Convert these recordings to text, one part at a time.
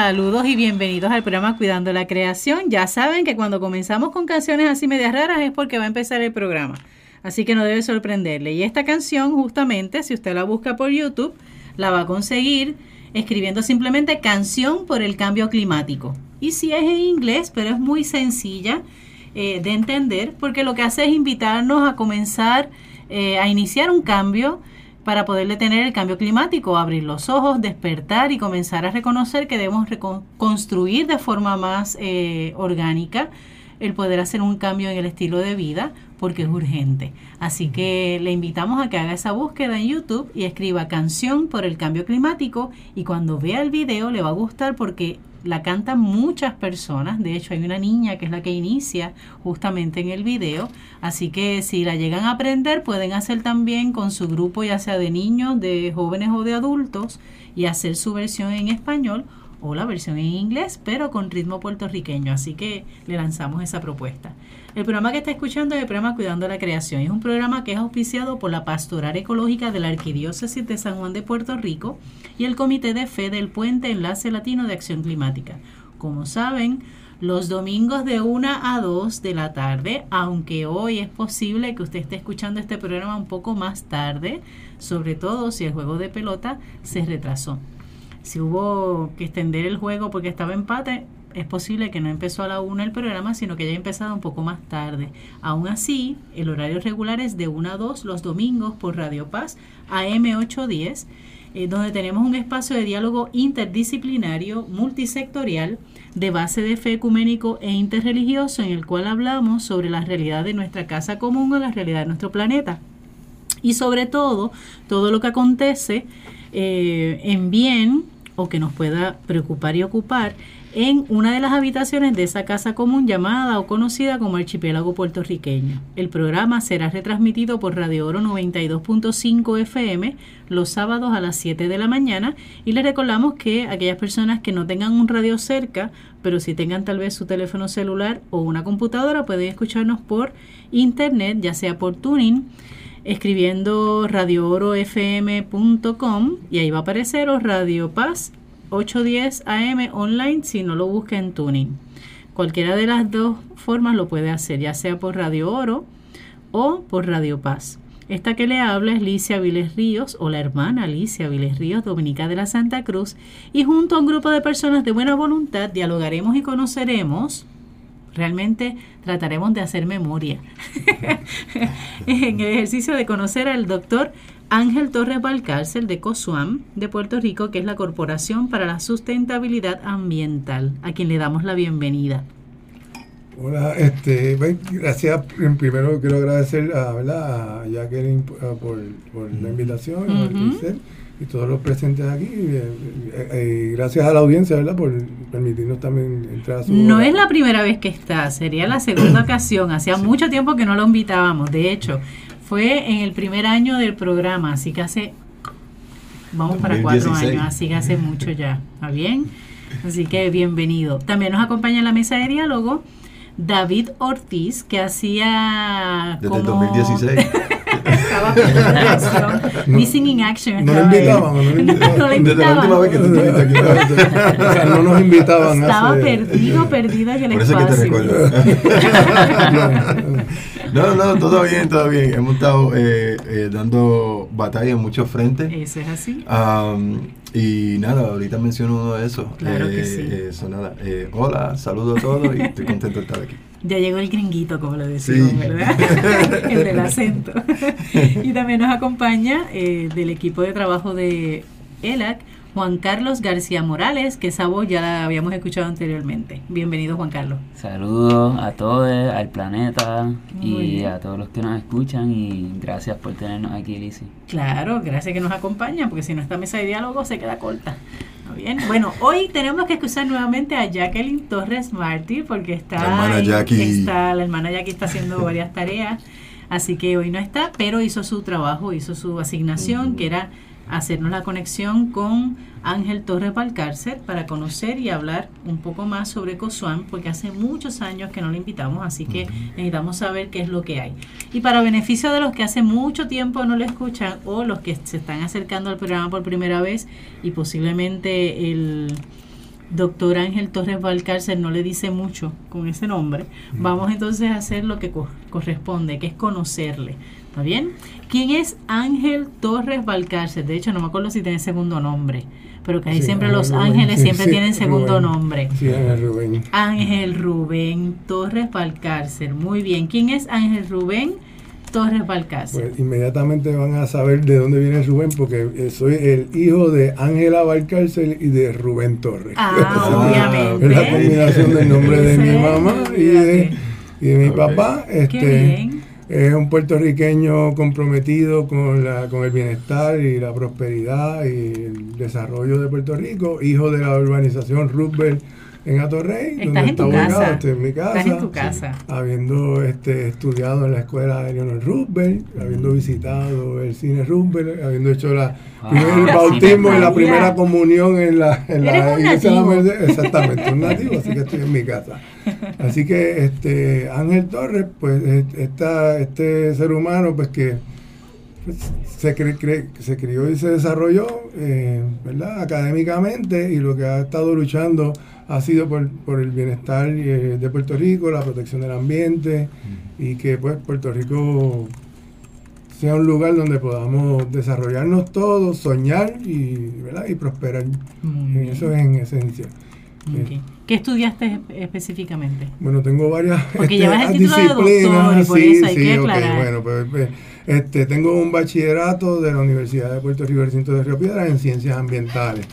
Saludos y bienvenidos al programa Cuidando la Creación. Ya saben que cuando comenzamos con canciones así medias raras es porque va a empezar el programa. Así que no debe sorprenderle. Y esta canción, justamente, si usted la busca por YouTube, la va a conseguir escribiendo simplemente canción por el cambio climático. Y si es en inglés, pero es muy sencilla eh, de entender, porque lo que hace es invitarnos a comenzar eh, a iniciar un cambio para poder detener el cambio climático, abrir los ojos, despertar y comenzar a reconocer que debemos construir de forma más eh, orgánica el poder hacer un cambio en el estilo de vida porque es urgente. Así que le invitamos a que haga esa búsqueda en YouTube y escriba canción por el cambio climático y cuando vea el video le va a gustar porque la cantan muchas personas, de hecho hay una niña que es la que inicia justamente en el video, así que si la llegan a aprender pueden hacer también con su grupo ya sea de niños, de jóvenes o de adultos y hacer su versión en español o la versión en inglés, pero con ritmo puertorriqueño. Así que le lanzamos esa propuesta. El programa que está escuchando es el programa Cuidando la Creación. Es un programa que es auspiciado por la Pastoral Ecológica de la Arquidiócesis de San Juan de Puerto Rico y el Comité de Fe del Puente Enlace Latino de Acción Climática. Como saben, los domingos de 1 a 2 de la tarde, aunque hoy es posible que usted esté escuchando este programa un poco más tarde, sobre todo si el juego de pelota se retrasó si hubo que extender el juego porque estaba empate, es posible que no empezó a la 1 el programa, sino que haya empezado un poco más tarde. Aún así, el horario regular es de 1 a 2 los domingos por Radio Paz AM810, eh, donde tenemos un espacio de diálogo interdisciplinario, multisectorial, de base de fe ecuménico e interreligioso, en el cual hablamos sobre la realidad de nuestra casa común o la realidad de nuestro planeta. Y sobre todo, todo lo que acontece eh, en bien o que nos pueda preocupar y ocupar en una de las habitaciones de esa casa común llamada o conocida como Archipiélago Puertorriqueño. El programa será retransmitido por Radio Oro 92.5 FM los sábados a las 7 de la mañana y les recordamos que aquellas personas que no tengan un radio cerca, pero si tengan tal vez su teléfono celular o una computadora, pueden escucharnos por internet, ya sea por tuning escribiendo radioorofm.com y ahí va a aparecer o Radio Paz 810 AM online si no lo busca en tuning. Cualquiera de las dos formas lo puede hacer, ya sea por Radio Oro o por Radio Paz. Esta que le habla es Licia Viles Ríos o la hermana Alicia Viles Ríos, dominica de la Santa Cruz, y junto a un grupo de personas de buena voluntad dialogaremos y conoceremos Realmente trataremos de hacer memoria en el ejercicio de conocer al doctor Ángel Torres Valcárcel de COSUAM de Puerto Rico, que es la Corporación para la Sustentabilidad Ambiental, a quien le damos la bienvenida. Hola, este, gracias. Primero quiero agradecer a, ¿verdad? a Jacqueline por, la invitación y todos los presentes aquí. Eh, eh, eh, gracias a la audiencia, ¿verdad? Por permitirnos también entrar a su... No es la primera vez que está, sería la segunda ocasión. Hacía mucho tiempo que no lo invitábamos. De hecho, fue en el primer año del programa, así que hace... Vamos para cuatro años, así que hace mucho ya. ¿Está bien? Así que bienvenido. También nos acompaña en la mesa de diálogo David Ortiz, que hacía... Desde el 2016. estaba Missing in Action. No lo invitaban, no lo invitaban. no, Desde la última vez que estuviste aquí. o sea, no nos invitaban. Estaba perdido, perdido en el Por espacio. Por eso que te recuerdo. no, no, todo bien, todo bien. Hemos estado eh, eh, dando batalla en muchos frentes. Eso es así. Um, y nada, ahorita menciono uno de esos. Claro que sí. Eso, nada. Eh, hola, saludo a todos y estoy contento de estar aquí. Ya llegó el gringuito, como lo decimos, ¿verdad? el del acento. y también nos acompaña eh, del equipo de trabajo de ELAC, Juan Carlos García Morales, que esa voz ya la habíamos escuchado anteriormente. Bienvenido, Juan Carlos. Saludos a todos, al planeta y a todos los que nos escuchan y gracias por tenernos aquí, Lizzy. Claro, gracias que nos acompaña, porque si no esta mesa de diálogo se queda corta. Bien, bueno, hoy tenemos que excusar nuevamente a Jacqueline Torres Martí porque está la hermana Jackie. está la hermana Jackie está haciendo varias tareas, así que hoy no está, pero hizo su trabajo, hizo su asignación que era hacernos la conexión con Ángel Torres Valcárcel para conocer y hablar un poco más sobre COSUAM, porque hace muchos años que no lo invitamos, así que necesitamos saber qué es lo que hay. Y para beneficio de los que hace mucho tiempo no lo escuchan o los que se están acercando al programa por primera vez y posiblemente el doctor Ángel Torres Valcárcel no le dice mucho con ese nombre, vamos entonces a hacer lo que corresponde, que es conocerle. ¿Está bien? ¿Quién es Ángel Torres Valcárcel? De hecho, no me acuerdo si tiene segundo nombre, pero que ahí siempre los ángeles siempre tienen segundo nombre. Sí, Ángel Rubén. Ángel Rubén Torres Valcárcel. Muy bien. ¿Quién es Ángel Rubén? Torres Valcárcel. Pues inmediatamente van a saber de dónde viene Rubén, porque eh, soy el hijo de Ángela Valcárcel y de Rubén Torres. Ah, obviamente. Es la combinación del nombre de mi mamá y de, y de mi papá. Este, es un puertorriqueño comprometido con, la, con el bienestar y la prosperidad y el desarrollo de Puerto Rico, hijo de la urbanización Roosevelt en Atorrey, donde está ubicado, estoy en mi casa, Estás en tu casa. habiendo este, estudiado en la escuela de Leonel Roosevelt, habiendo visitado el cine Roosevelt, habiendo hecho la, Ah, la bautismo y la primera comunión en la, en la iglesia de la. Merced. Exactamente, un nativo, así que estoy en mi casa. Así que este Ángel Torres, pues es- esta, este ser humano, pues que se, cre- cre- se crió y se desarrolló, eh, ¿verdad? Académicamente y lo que ha estado luchando ha sido por, por el bienestar eh, de Puerto Rico, la protección del ambiente y que pues Puerto Rico sea un lugar donde podamos desarrollarnos todos, soñar y, ¿verdad? y prosperar. Muy bien. Eso es en esencia. Ok. ¿Qué estudiaste espe- específicamente? Bueno, tengo varias Porque este, llevas el título de doctor por sí, eso hay sí, que ok, aclarar. bueno, pues, pues, este, tengo un bachillerato de la Universidad de Puerto Rico, recinto de Río Piedras, en ciencias ambientales.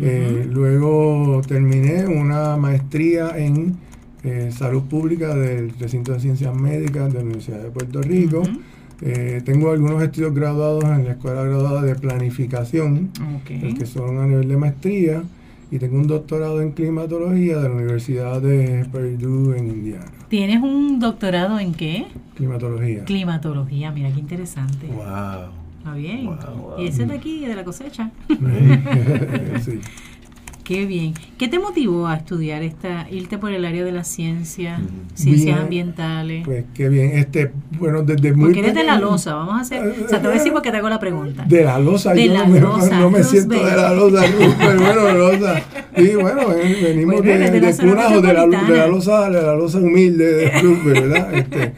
Eh, luego terminé una maestría en eh, salud pública del recinto de ciencias médicas de la Universidad de Puerto Rico. Eh, tengo algunos estudios graduados en la escuela graduada de planificación, que son a nivel de maestría, y tengo un doctorado en climatología de la Universidad de Purdue en Indiana. ¿Tienes un doctorado en qué? Climatología. Climatología, mira qué interesante. Wow. Está bien. Wow. Y ese de aquí, de la cosecha. sí. Qué bien. ¿Qué te motivó a estudiar esta, irte por el área de la ciencia, Ujú. ciencias Bien, ambientales? Pues qué bien. Este, bueno, desde muy Porque eres de la pequeño- losa, vamos a hacer. O sea, te voy a decir porque te hago la pregunta. De la losa, De yo la no, me, losa, no me siento de la losa, Roosevelt, bueno, losa. Sí, bueno, ven- venimos Bueno, eres de, de de zona cuna o de la, de la losa, de la losa humilde de Roosevelt, ¿verdad? Este,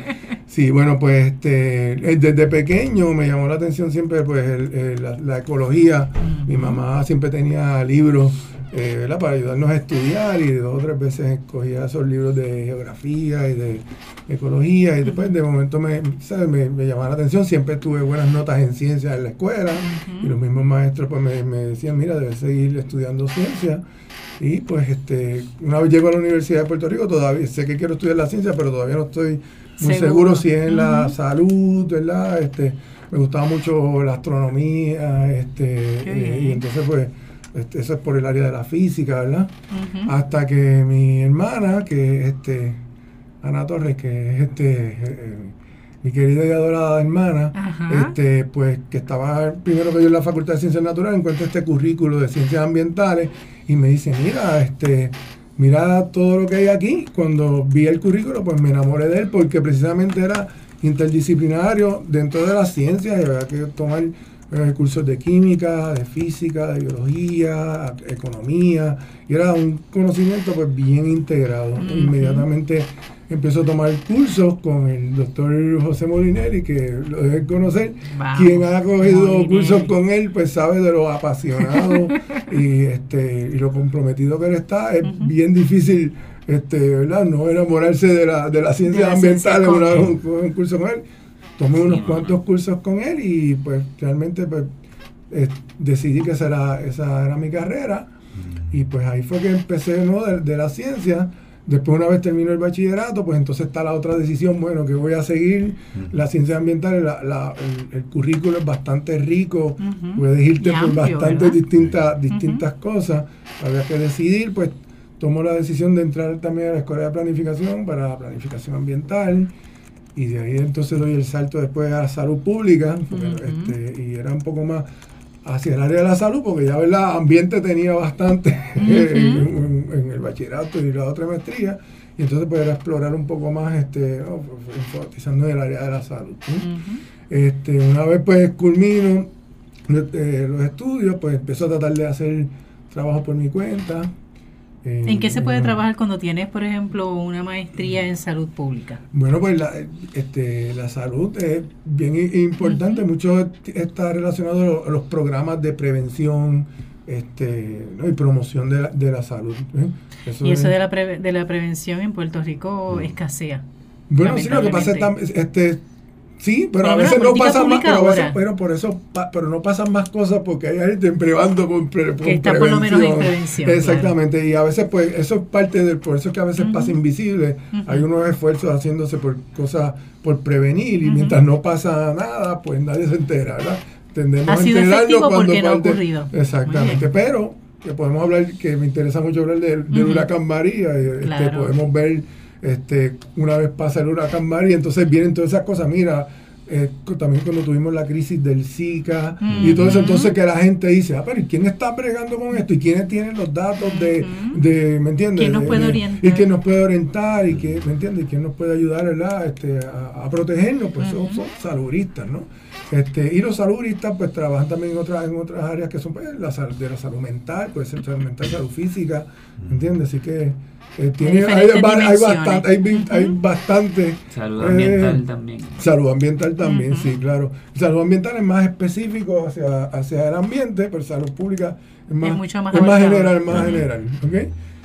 sí, bueno, pues este, eh, desde pequeño me llamó la atención siempre pues el- el- la, la ecología. Mi mamá siempre tenía libros. eh, ¿verdad? para ayudarnos a estudiar y dos o tres veces escogía esos libros de geografía y de ecología y después de momento me, ¿sabes? me, me llamaba la atención, siempre tuve buenas notas en ciencias en la escuela y los mismos maestros pues me, me decían, mira, debes seguir estudiando ciencia y pues este una vez llego a la Universidad de Puerto Rico, todavía sé que quiero estudiar la ciencia, pero todavía no estoy muy Seguro. seguro, si es en la salud, ¿verdad? Este, me gustaba mucho la astronomía, este, eh, y entonces pues este, eso es por el área de la física, ¿verdad? Hasta que mi hermana, que es este, Ana Torres, que es este, eh, eh, mi querida y adorada hermana, Ajá. este, pues que estaba primero que yo en la Facultad de Ciencias Naturales, encuentra este currículo de ciencias ambientales y me dice, mira, este, mira todo lo que hay aquí. Cuando vi el currículo, pues me enamoré de él porque precisamente era interdisciplinario dentro de las ciencias había que tomar eh, cursos de química, de física, de biología, economía, y era un conocimiento pues bien integrado. Inmediatamente empiezo a tomar cursos con el doctor José Molinelli, que lo deben conocer. Vamos, Quien ha cogido Molinelli. cursos con él, pues sabe de lo apasionado y este y lo comprometido que él está. Es Ujú. bien difícil, este, ¿verdad? No enamorarse de la, de las ciencias la ciencia con una él. vez un, un curso con él. Tomé unos Sí. cuantos cursos con él y pues realmente pues eh, decidí que esa era, esa era mi carrera. Y pues ahí fue que empecé ¿no? de, de la ciencia. Después, una vez termino el bachillerato, pues entonces está la otra decisión, bueno, que voy a seguir. Las ciencias ambientales, la- la- el, el currículo es bastante rico, Ujú. puedes irte Y por amplio, bastantes ¿verdad? distintas, distintas cosas. Había que decidir, pues tomo la decisión de entrar también a la escuela de planificación para la planificación ambiental. Y de ahí entonces doy el salto después a salud pública, porque, este, y era un poco más hacia el área de la salud, porque ya verdad ambiente tenía bastante en, en el bachillerato y la otra maestría, y entonces poder explorar un poco más, este, ¿no? enfatizando en el área de la salud. Este, una vez pues culmino eh, los estudios, pues empiezo a tratar de hacer trabajo por mi cuenta. Eh, ¿En qué se puede trabajar cuando tienes, por ejemplo, una maestría en salud pública? Bueno, pues la, este, la salud es bien importante. Mucho está relacionado a los programas de prevención este, ¿no? y promoción de la, de la salud. ¿eh? Y eso es- de la, pre- de la prevención en Puerto Rico escasea. Bueno, sí, lo que pasa es este, sí, pero a veces no pasan más, pero, a veces- pero por eso, pero no pasan más cosas porque hay gente privando con, pre- con Que está por lo menos en prevención, Exactamente, y a veces pues eso es parte del, por eso es que a veces pasa invisible. Hay unos esfuerzos haciéndose por cosas, por prevenir y mientras no pasa nada, pues nadie se entera, ¿verdad? Tendemos Ha a sido enterarnos efectivo cuando porque no ha parte- ocurrido. Muy Exactamente, pero que podemos hablar, que me interesa mucho hablar del, huracán María, y, este, Claro. podemos ver este, una vez pasa el huracán María, entonces vienen todas esas cosas, mira, eh, también cuando tuvimos la crisis del Zika y todo eso, entonces que la gente dice, ah, pero ¿y quién está bregando con esto? ¿Y quiénes tienen los datos de, de ¿me entiendes? ¿Quién nos De- puede de- orientar? Y quién nos puede orientar y que, ¿me entiendes? Y quién nos puede ayudar, ¿verdad? Este, a, a protegernos, pues son, son saludistas, ¿no? Este, y los saludistas pues trabajan también en otras, en otras áreas que son pues, la, sal- de la salud mental, puede ser salud mental, salud física, ¿entiendes? Así que eh, tiene, hay, hay bastante, hay, bastante Salud eh, ambiental también. Salud ambiental también, sí, claro. Salud ambiental es más específico hacia, hacia el ambiente, pero salud pública es más, mucho más es más general, más general. ¿ok?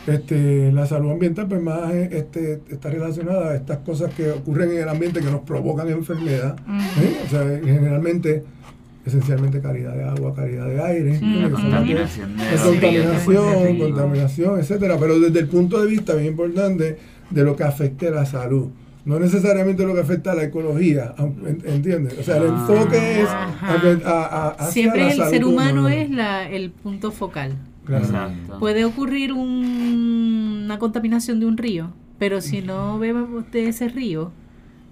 Este, la salud ambiental pues más este, está relacionada a estas cosas que ocurren en el ambiente que nos provocan enfermedad. O sea, generalmente, esencialmente calidad de agua, calidad de aire, contaminación de contaminación, etcétera, pero desde el punto de vista bien importante de lo que afecte la salud. No necesariamente lo que afecta a la ecología, ¿entiendes? O sea, el Ah. enfoque es a- a- a- hacia Siempre la el salud ser humano es la, el punto focal. Claro. Exacto. Puede ocurrir un- una contaminación de un río, pero si no bebemos de ese río,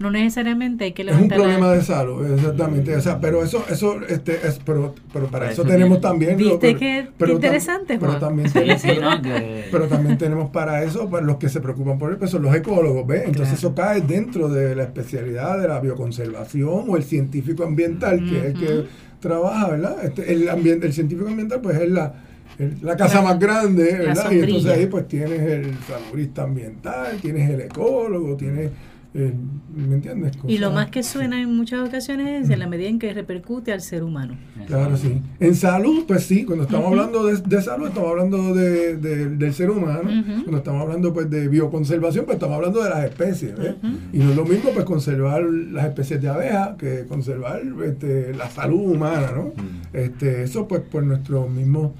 no necesariamente hay que Es un levantar la- problema de salud, exactamente. O sea, pero eso, eso, este, es, pero, pero para eso eso tenemos también. ¿Viste pero- qué pero interesante, pero Juan? también Sí, tenemos-. Que- Pero también tenemos para eso, para los que se preocupan por él, pues son los ecólogos, ¿ves? Entonces Claro. eso cae dentro de la especialidad de la bioconservación o el científico ambiental, que es el que trabaja, ¿verdad? Este, el, ambiente, el científico ambiental, pues es la, el- la casa La- más grande, la ¿verdad? Y entonces ahí pues tienes el saludista ambiental, tienes el ecólogo, tienes, el- ¿me entiendes? Y lo más que suena en muchas ocasiones es en la medida en que repercute al ser humano. Claro, sí. En salud, pues sí, cuando estamos hablando de, de salud, estamos hablando de, de- del ser humano. Cuando estamos hablando pues de bioconservación, pues estamos hablando de las especies. Ujú. Y no es lo mismo pues conservar las especies de abejas que conservar este, la salud humana, ¿no? Mm. Este, eso pues por nuestro mismo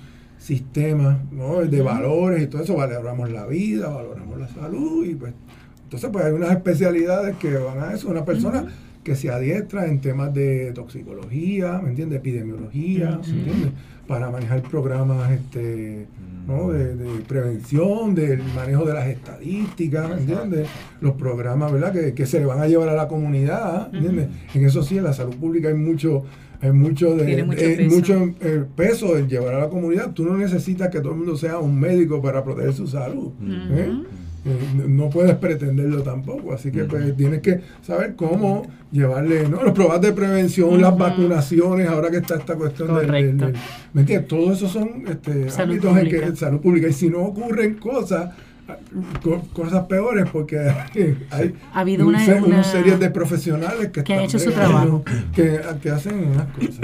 sistema ¿no? de valores y todo eso, valoramos la vida, valoramos la salud y pues entonces pues hay unas especialidades que van a eso, una persona que se adiestra en temas de toxicología, ¿me entiendes? Epidemiología. ¿me entiendes? Para manejar programas este, ¿no? de, de prevención, del manejo de las estadísticas, ¿me entiendes? Los programas, ¿verdad? Que, que se le van a llevar a la comunidad, ¿me ¿entiendes? En eso sí, en la salud pública hay mucho hay mucho de Tiene mucho peso. mucho, eh, peso llevar a la comunidad. Tú no necesitas que todo el mundo sea un médico para proteger su salud. ¿eh? Eh, no puedes pretenderlo tampoco, así que pues, tienes que saber cómo llevarle ¿no? los programas de prevención, las vacunaciones, ahora que está esta cuestión del, del- Correcto. del- ¿me entiendes? Todo eso son este, ámbitos en que salud pública y si no ocurren cosas co- cosas peores porque hay Ha habido un una- se- una- series de profesionales que, que han hecho su trabajo. que, que hacen unas cosas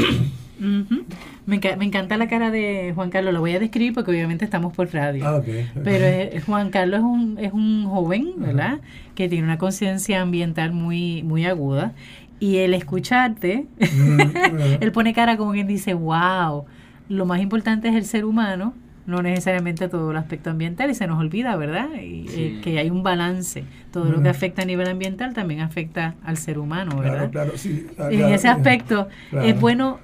me, enca- me encanta la cara de Juan Carlos, lo voy a describir porque obviamente estamos por radio. ah. Pero Juan Carlos es un, es un joven, ¿verdad? Que tiene una conciencia ambiental muy, muy aguda. Y el escucharte, ujú. él pone cara como quien dice, wow, lo más importante es el ser humano, no necesariamente todo el aspecto ambiental, y se nos olvida, ¿verdad? Y, Sí. eh, que hay un balance. Todo lo que afecta a nivel ambiental también afecta al ser humano, ¿verdad? Claro, claro, sí. ah, en ese aspecto claro. es bueno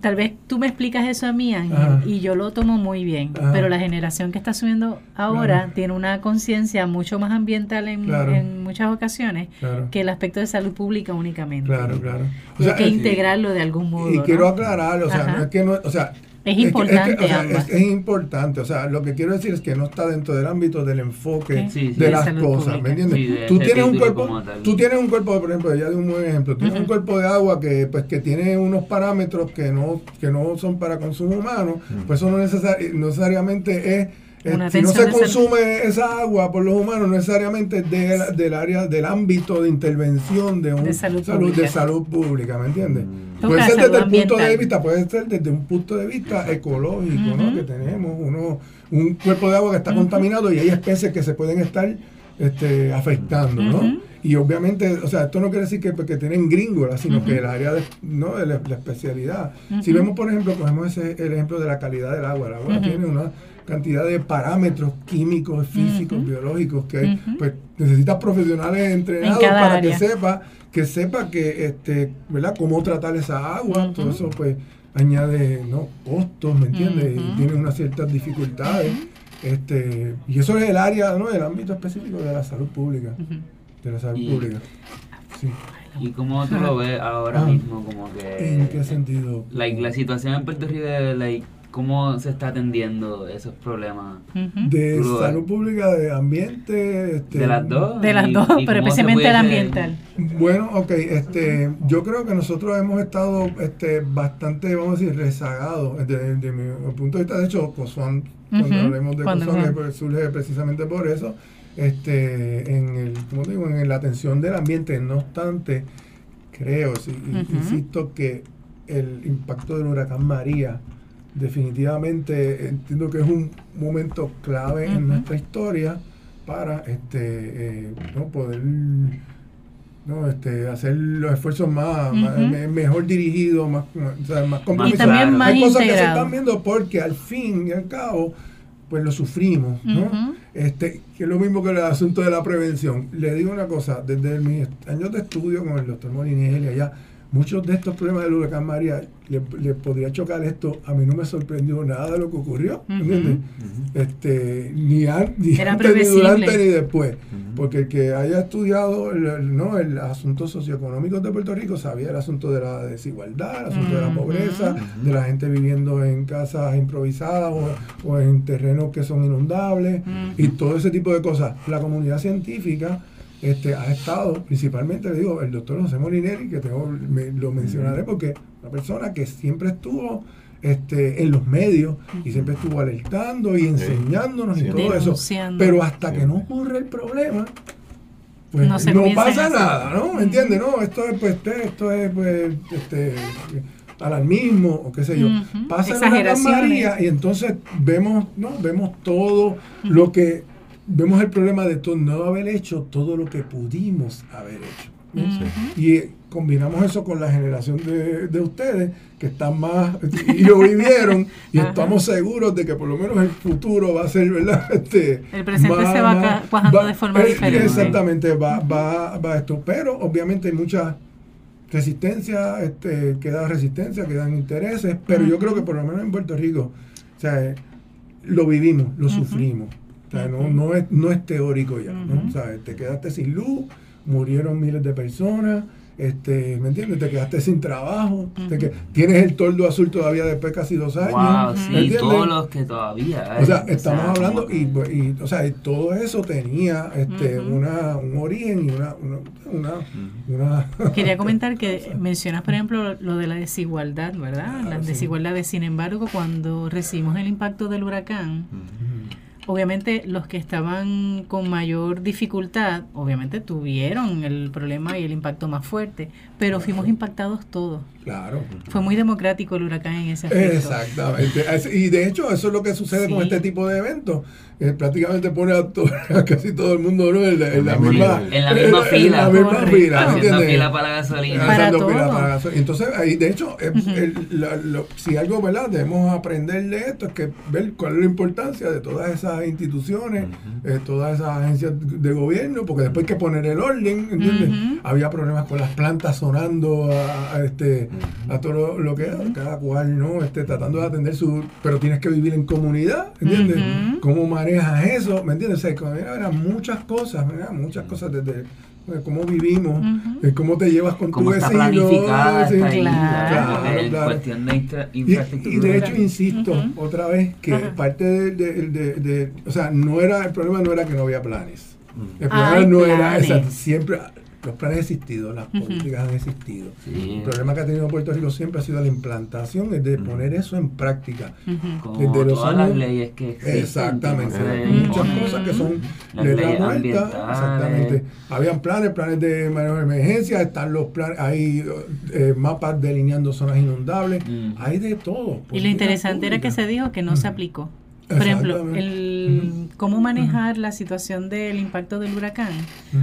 tal vez tú me explicas eso a mí Ángel Ajá. y yo lo tomo muy bien Ajá. pero la generación que está subiendo ahora Claro. tiene una conciencia mucho más ambiental en, Claro. en muchas ocasiones Claro. que el aspecto de salud pública únicamente Claro, claro. Y hay que eh, integrarlo de algún modo Y ¿no? quiero aclarar, o sea, Ajá. no es que no, o sea, Es que- importante que, o sea, ambas. es, es importante, o sea, lo que quiero decir es que no está dentro del ámbito del enfoque Sí, sí, de de las cosas, pública. ¿me entiendes? Sí, de tú tienes un cuerpo, tú tienes un cuerpo, por ejemplo, ya de un buen ejemplo, tienes un cuerpo de agua que pues que tiene unos parámetros que no que no son para consumo humano, pues eso no, necesari- no necesariamente es Una si no se de consume esa agua por los humanos, no necesariamente de la- del área, del ámbito de intervención de, un De salud de pública. salud pública, ¿me entiendes? Toca Puede ser desde el punto de vista, puede ser desde un punto de vista ecológico, ¿no? Que tenemos uno, un cuerpo de agua que está contaminado y hay especies que se pueden estar este, afectando, ¿no? Y obviamente, o sea, esto no quiere decir que, que tienen gringola, sino que el área de, ¿no? de la, la especialidad. Si vemos, por ejemplo, cogemos ese, el ejemplo de la calidad del agua. El agua tiene una cantidad de parámetros químicos, físicos, Ujú. biológicos que Ujú. pues necesitas profesionales entrenados cada para área. que sepa que sepa que este, ¿verdad? cómo tratar esa agua, Ujú. todo eso pues añade ¿no? costos, ¿me entiendes? Y tiene unas ciertas dificultades. Este, y eso es el área, ¿no? El ámbito específico de la salud pública. De la salud Y- pública. Sí. ¿Y cómo tú lo ves ahora Ah. mismo? Como que... ¿En qué sentido? Like, la situación en Puerto Rico, like, ¿cómo se está atendiendo esos problemas? De salud pública, de ambiente. Este, De las dos. De las dos, y cómo pero especialmente el ambiental. Bueno, ok, este, yo creo que nosotros hemos estado este, bastante, vamos a decir, rezagados desde, desde mi punto de vista. De hecho, COSUAN, cuando Ujú, hablemos de cuando COSUAN, surge precisamente por eso, este, en el, como digo, en la atención del ambiente. No obstante, creo, sí, insisto que el impacto del huracán María definitivamente entiendo que es un momento clave en nuestra historia para este eh, no poder no este hacer los esfuerzos más, mejor dirigidos más, más, o sea, más Y comprometidos. también más hay cosas que se integrado. están viendo porque al fin y al cabo pues lo sufrimos ¿no? Este que es lo mismo que el asunto de la prevención le digo una cosa desde mis años de estudio con el doctor Molinelli allá muchos de estos problemas del huracán María le, le podría chocar esto a mí no me sorprendió nada de lo que ocurrió este ni, an- ni Era antes ni durante ni después. Porque el que haya estudiado el, el- no el asunto socioeconómico de Puerto Rico sabía el asunto de la desigualdad el asunto de la pobreza de la gente viviendo en casas improvisadas o, o en terrenos que son inundables y todo ese tipo de cosas. La comunidad científica este, ha estado, principalmente le digo, el doctor José Molinelli, que tengo, me- lo mencionaré porque una persona que siempre estuvo este, en los medios y siempre estuvo alertando y enseñándonos y todo eso. Pero hasta Sí. que no ocurre el problema, pues No se pasa en eso. nada, ¿no? ¿Me entiendes? No, esto es, pues, este- esto es, pues, este, alarmismo o qué sé yo. Ujú. Pasa el huracán Exageraciones. María y entonces vemos, ¿no? Vemos todo lo que, vemos el problema de todo, no haber hecho todo lo que pudimos haber hecho. Y eh, combinamos eso con la generación de, de ustedes que están más y lo vivieron y estamos seguros de que por lo menos el futuro va a ser, ¿verdad? Este, El presente se va cuajando de forma diferente. Exactamente, va, va, va esto. Pero obviamente hay mucha resistencia, este, queda resistencia, quedan intereses, pero yo creo que por lo menos en Puerto Rico, o sea, eh, lo vivimos, lo sufrimos. O sea, no, no, es, no es teórico ya, ¿no? O sea, te quedaste sin luz, murieron miles de personas, este, ¿me entiendes? Te quedaste sin trabajo, te que- tienes el toldo azul todavía después de casi dos años. Wow, ¿me sí, todos los que todavía hay. O sea, estamos hablando que- y, y, o sea, y todo eso tenía este, una, un origen y una, una, una, Ujú. una- Quería comentar que mencionas, por ejemplo, lo de la desigualdad, ¿verdad? Claro, Las sí. desigualdades. Sin embargo, cuando recibimos el impacto del huracán, obviamente los que estaban con mayor dificultad, obviamente tuvieron el problema y el impacto más fuerte, pero fuimos impactados todos. Claro. Fue muy democrático el huracán en ese aspecto. Exactamente. Y de hecho, eso es lo que sucede con este tipo de eventos. Eh, prácticamente pone a, to- a casi todo el mundo ¿no? en, la, en la misma, en la misma fila. En la misma fila, Haciendo fila para la gasolina. Para todo. fila para gasolina. Entonces, ahí, de hecho, eh, Ujú. el- la- lo- si algo, ¿verdad? Debemos aprender de esto, es que ver cuál es la importancia de todas esas instituciones, eh, todas esas agencias de gobierno, porque después hay que poner el orden. Había problemas con las plantas sonando a, a este, a todo lo, lo que cada cual, ¿no? Este, tratando de atender su... Pero tienes que vivir en comunidad, ¿entiendes? ¿Cómo manejas eso? ¿Me entiendes? O sea, eran muchas cosas, ¿verdad? Muchas cosas desde eh, cómo vivimos, Ujú. eh, cómo te llevas con Cómo tu está vecino. planificada sí. esta Claro. isla, Claro, en claro. cuestión de infra- Y, infraestructura. y de hecho, insisto otra vez que parte de, de- de- de- O sea, no era el problema no era que no había planes. El Hay problema no era siempre los planes han existido, las políticas han existido. Sí. El problema que ha tenido Puerto Rico siempre ha sido la implantación, es de poner eso en práctica. Como Desde los todas las leyes que existen. Exactamente. Muchas cosas que son leyes muerta. ambientales. Exactamente. Habían planes, planes de manejo de emergencia, están los planes, hay eh, mapas delineando zonas inundables, hay de todo. Y lo interesante era que se dijo que no se aplicó. Por ejemplo, el cómo manejar la situación del impacto del huracán,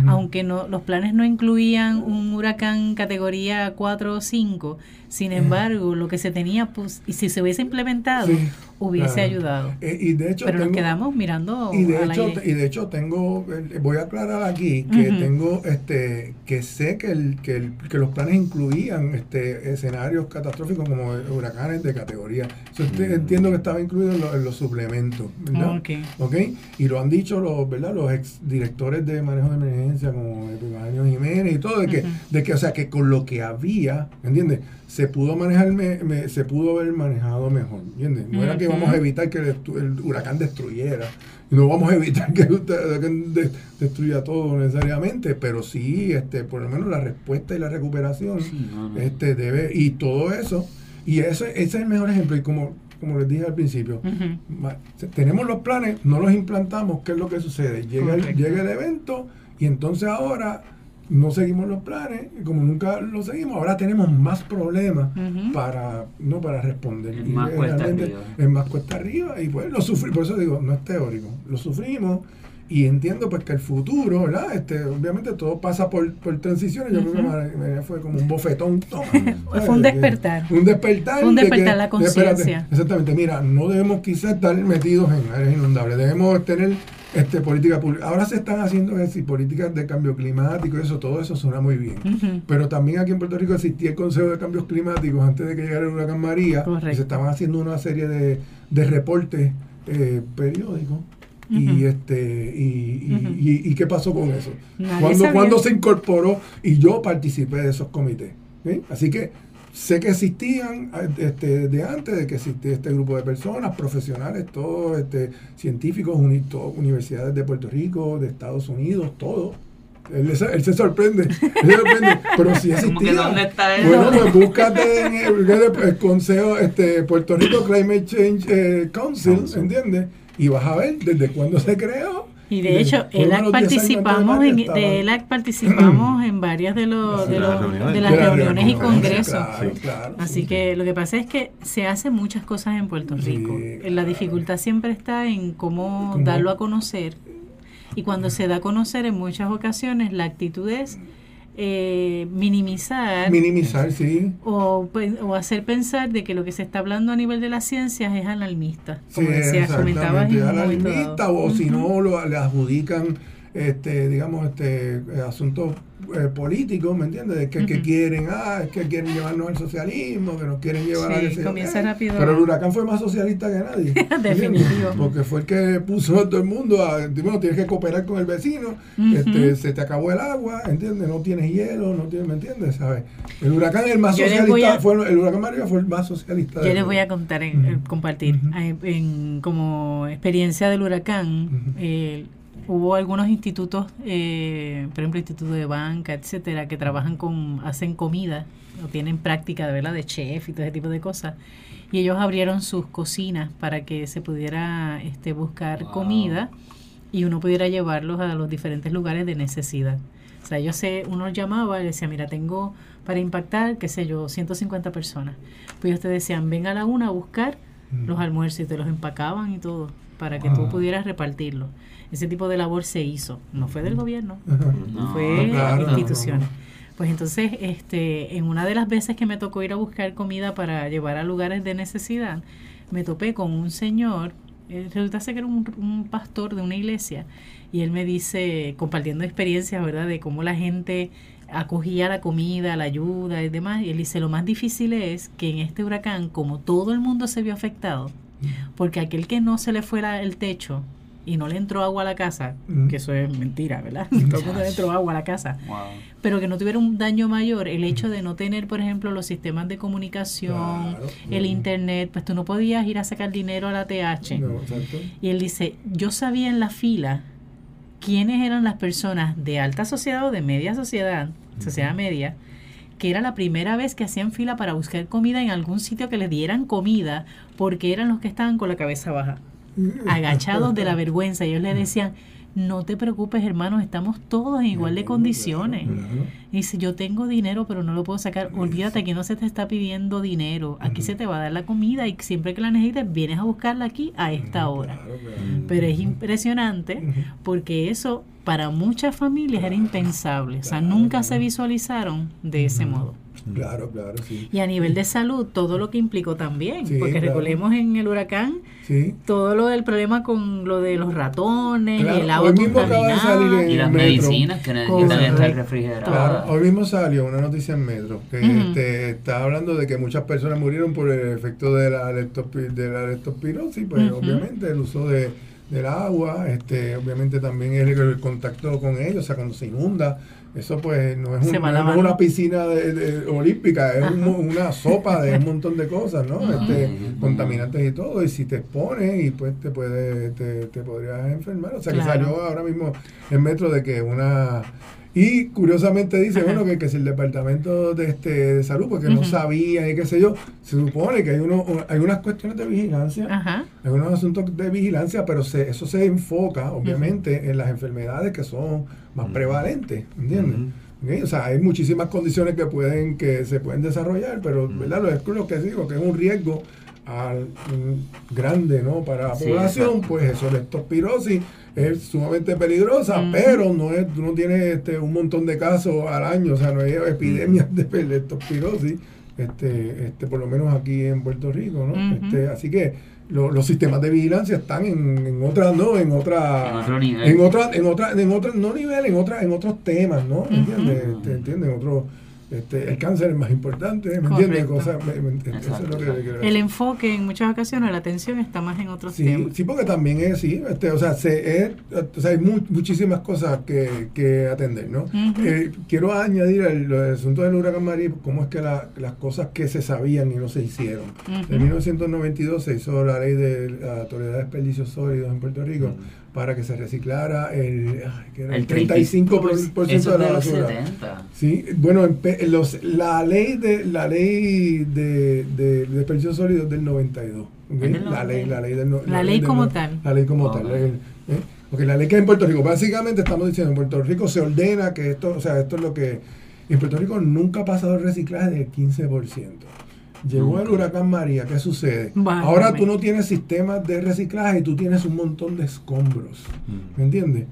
aunque no los planes no incluían un huracán categoría 4 o 5, sin embargo, lo que se tenía pues, y si se hubiese implementado Sí, hubiese claro. ayudado. Eh, y de hecho Pero nos quedamos mirando y de hecho aire. y de hecho tengo eh, voy a aclarar aquí que tengo este que sé que el, que, el- que los planes incluían este escenarios catastróficos como huracanes de categoría este- Mm. entiendo que estaba incluido en, lo- en los suplementos ¿verdad? Ok. ¿Ok? Y lo han dicho los, ¿verdad? los ex directores de manejo de emergencia, como Epifanio Jiménez y todo, de que, de que, o sea, que con lo que había, ¿entiendes? Se pudo manejar, me- me- se pudo haber manejado mejor, ¿entiendes? No era que vamos a evitar que el, el huracán destruyera, no vamos a evitar que el huracán de- destruya todo necesariamente, pero sí, este, por lo menos la respuesta y la recuperación Sí, este debe, y todo eso, y eso, ese es el mejor ejemplo, y como, como les dije al principio, tenemos los planes, no los implantamos, ¿qué es lo que sucede? Llega el, llega el evento y entonces ahora no seguimos los planes, y como nunca los seguimos, ahora tenemos más problemas para no para responder. Es más cuesta arriba. Es más cuesta arriba y pues lo sufrimos, por eso digo, no es teórico, lo sufrimos y entiendo pues que el futuro, ¿verdad? Este, obviamente todo pasa por, por transiciones, yo creo que Ujú. María- María fue como un bofetón. toma, Fue un De- despertar. Un despertar. Fue un de despertar que- la conciencia. Exactamente, mira, no debemos quizás estar metidos en áreas inundables, debemos tener este política pública. Ahora se están haciendo es decir, políticas de cambio climático, eso, todo eso suena muy bien. Pero también aquí en Puerto Rico existía el Consejo de Cambios Climáticos antes de que llegara el huracán María, Correcto. y se estaban haciendo una serie de, de reportes eh, periódicos. Y este y, y, Ujú. y- y qué pasó con eso Nadie cuando cuando se incorporó y yo participé de esos comités ¿sí? así que sé que existían este, de antes de que existía este grupo de personas profesionales todos este, científicos uni- universidades de Puerto Rico de Estados Unidos todo él, se- él se sorprende, él se sorprende, pero sí existía. Que ¿dónde está él? Bueno, pues búscate en el, el consejo, este, Puerto Rico Climate Change eh, Council, Council. ¿entiendes? Y vas a ver desde cuándo se creó. Y de hecho, ELAC menos 10 años antes de participamos en, de ELAC participamos en varias de, los, De los- reuniones. de las De las reuniones y congresos. Claro, Sí. claro, Así sí. que lo que pasa es que se hacen muchas cosas en Puerto Rico. La claro. dificultad siempre está en cómo ¿Cómo? darlo a conocer. Y cuando se da a conocer en muchas ocasiones, la actitud es eh, minimizar Minimizar, sí. o, o hacer pensar de que lo que se está hablando a nivel de las ciencias es alarmista. Sí, Como decías, comentabas en exactamente. un A la momento limita, dado. o si no, lo, le adjudican, este, digamos, este, asuntos eh, políticos, ¿me entiendes? De que, quieren, ah, es que quieren llevarnos al socialismo, que nos quieren llevar a Sí, yo comienza rápido. Pero el huracán fue más socialista que nadie. Definitivo. Porque fue el que puso a todo el mundo a, bueno, tienes que cooperar con el vecino, este, se te acabó el agua, ¿entiendes? No tienes hielo, no tienes, ¿me entiendes? ¿Sabes? El huracán el más Yo socialista, a- fue, el huracán María fue el más socialista. Yo les voy a contar, en- eh, compartir, eh, en- como experiencia del huracán. Ujú. Hubo algunos institutos, eh, por ejemplo, instituto de banca, etcétera, que trabajan con, hacen comida o tienen práctica de verdad de chef y todo ese tipo de cosas. Y ellos abrieron sus cocinas para que se pudiera este, buscar Wow. comida y uno pudiera llevarlos a los diferentes lugares de necesidad. O sea, yo sé, uno llamaba y decía, mira, tengo para impactar, qué sé yo, 150 personas. Pues ellos te decían, ven a la una a buscar Ujú. los almuerzos y te los empacaban y todo para que tú Ah. pudieras repartirlo. Ese tipo de labor se hizo, no fue del gobierno. No, fue claro, instituciones. no, Pues entonces, este, en una de las veces que me tocó ir a buscar comida para llevar a lugares de necesidad, me topé con un señor, eh, resulta ser que era un, un pastor de una iglesia, y él me dice, compartiendo experiencias, ¿verdad?, de cómo la gente acogía la comida, la ayuda y demás, y él dice, lo más difícil es que en este huracán, como todo el mundo se vio afectado, porque aquel que no se le fuera el techo y no le entró agua a la casa, Mm. que eso es mentira, ¿verdad? Todo el mundo le entró agua a la casa Wow. pero que no tuviera un daño mayor, el hecho de no tener, por ejemplo, los sistemas de comunicación, Claro. el internet, pues tú no podías ir a sacar dinero a la TH. No. Y él dice, yo sabía en la fila quiénes eran las personas de alta sociedad o de media sociedad, sociedad media, que era la primera vez que hacían fila para buscar comida en algún sitio que les dieran comida, porque eran los que estaban con la cabeza baja, agachados de la vergüenza. Ellos le decían, no te preocupes, hermanos, estamos todos en igual de condiciones. Y dice, yo tengo dinero, pero no lo puedo sacar. Olvídate que no se te está pidiendo dinero. Aquí se te va a dar la comida y siempre que la necesites, vienes a buscarla aquí a esta hora. Pero es impresionante porque eso para muchas familias era impensable. O sea, nunca se visualizaron de ese modo. Claro, claro, sí. Y a nivel de salud, todo lo que implicó también, porque recordemos en el huracán todo lo del problema con lo de los ratones, el agua contaminada. y las medicinas que necesitan estar refrigeradas. Claro, hoy mismo salió una noticia en Metro que este, está hablando de que muchas personas murieron por el efecto de la, leptospirosis, pues obviamente el uso de del agua, este, obviamente también el, el contacto con ellos, o sea, cuando se inunda, eso pues no es, una piscina de, olímpica, es una sopa de un montón de cosas, ¿no? Este, contaminantes y todo, y si te expones y pues te puede, te, te podrías enfermar. O sea que salió ahora mismo el metro de que una y curiosamente dice, bueno, que, que si el departamento de este de salud, porque no sabía y qué sé yo, se supone que hay uno, hay unas cuestiones de vigilancia, hay unos asuntos de vigilancia, pero se, eso se enfoca, obviamente, en las enfermedades que son más prevalentes, ¿entiendes? O sea, hay muchísimas condiciones que pueden, que se pueden desarrollar, pero ¿verdad? Lo, es lo que digo, que es un riesgo al, grande, ¿no? Para la población, pues eso, la estospirosis es sumamente peligrosa, pero no es, tú no tienes este, un montón de casos al año, o sea, no hay epidemias de leptospirosis, este, este, por lo menos aquí en Puerto Rico, ¿no? este, así que los sistemas de vigilancia están en, en otra, ¿no? En otra, en otro nivel. En otra, en otra, en otro, no nivel, en otra, en otros temas, ¿no? ¿Entiendes? Este, ¿Entiendes? Otro, este, el cáncer es más importante, ¿me entiendes? el enfoque en muchas ocasiones, la atención está más en otros sí, temas. Sí, porque también es, sí, este, o sea, se, es, o sea hay muchísimas cosas que, que atender, ¿no? Eh, quiero añadir el, el, asunto del huracán María, cómo es que la, las cosas que se sabían y no se hicieron. En 1992 se hizo la ley de la autoridad de desperdicios sólidos en Puerto Rico para que se reciclara el, el 35% de la basura. Sí, bueno, los, la ley de la ley de, de, desperdicios sólidos del 92. La ley, la ley del, la, ley, como tal. La ley como tal. ¿eh? Porque la ley que hay en Puerto Rico, básicamente estamos diciendo en Puerto Rico se ordena que esto, o sea, esto es lo que en Puerto Rico nunca ha pasado el reciclaje del 15%. Llegó el huracán María, ¿qué sucede? Ahora tú no tienes sistemas de reciclaje y tú tienes un montón de escombros. Mm. ¿Me entiendes?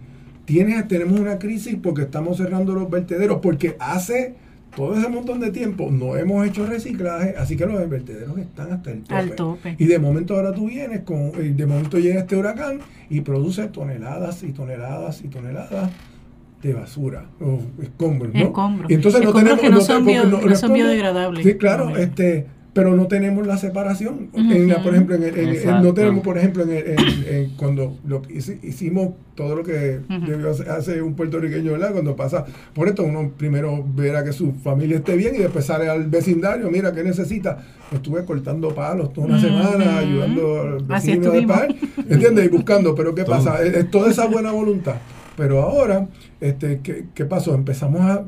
Tienes, tenemos una crisis porque estamos cerrando los vertederos, porque hace todo ese montón de tiempo no hemos hecho reciclaje, así que los vertederos están hasta el tope. Y de momento ahora tú vienes con, de momento llega este huracán y produce toneladas y toneladas y toneladas de basura o escombros, ¿no? Escombros. Y entonces no tenemos que no, son, biodegradables. Sí, claro, este pero no tenemos la separación. en por ejemplo, en, no tenemos, por ejemplo, en, cuando lo hicimos todo lo que hace un puertorriqueño, ¿verdad? Cuando pasa por esto, uno primero verá que su familia esté bien y después sale al vecindario, mira, ¿qué necesita? Estuve cortando palos toda una semana, ayudando al vecino de par, ¿entiendes? Y buscando, pero ¿qué pasa? Es, toda esa buena voluntad. Pero ahora, este, ¿qué, ¿qué pasó? Empezamos a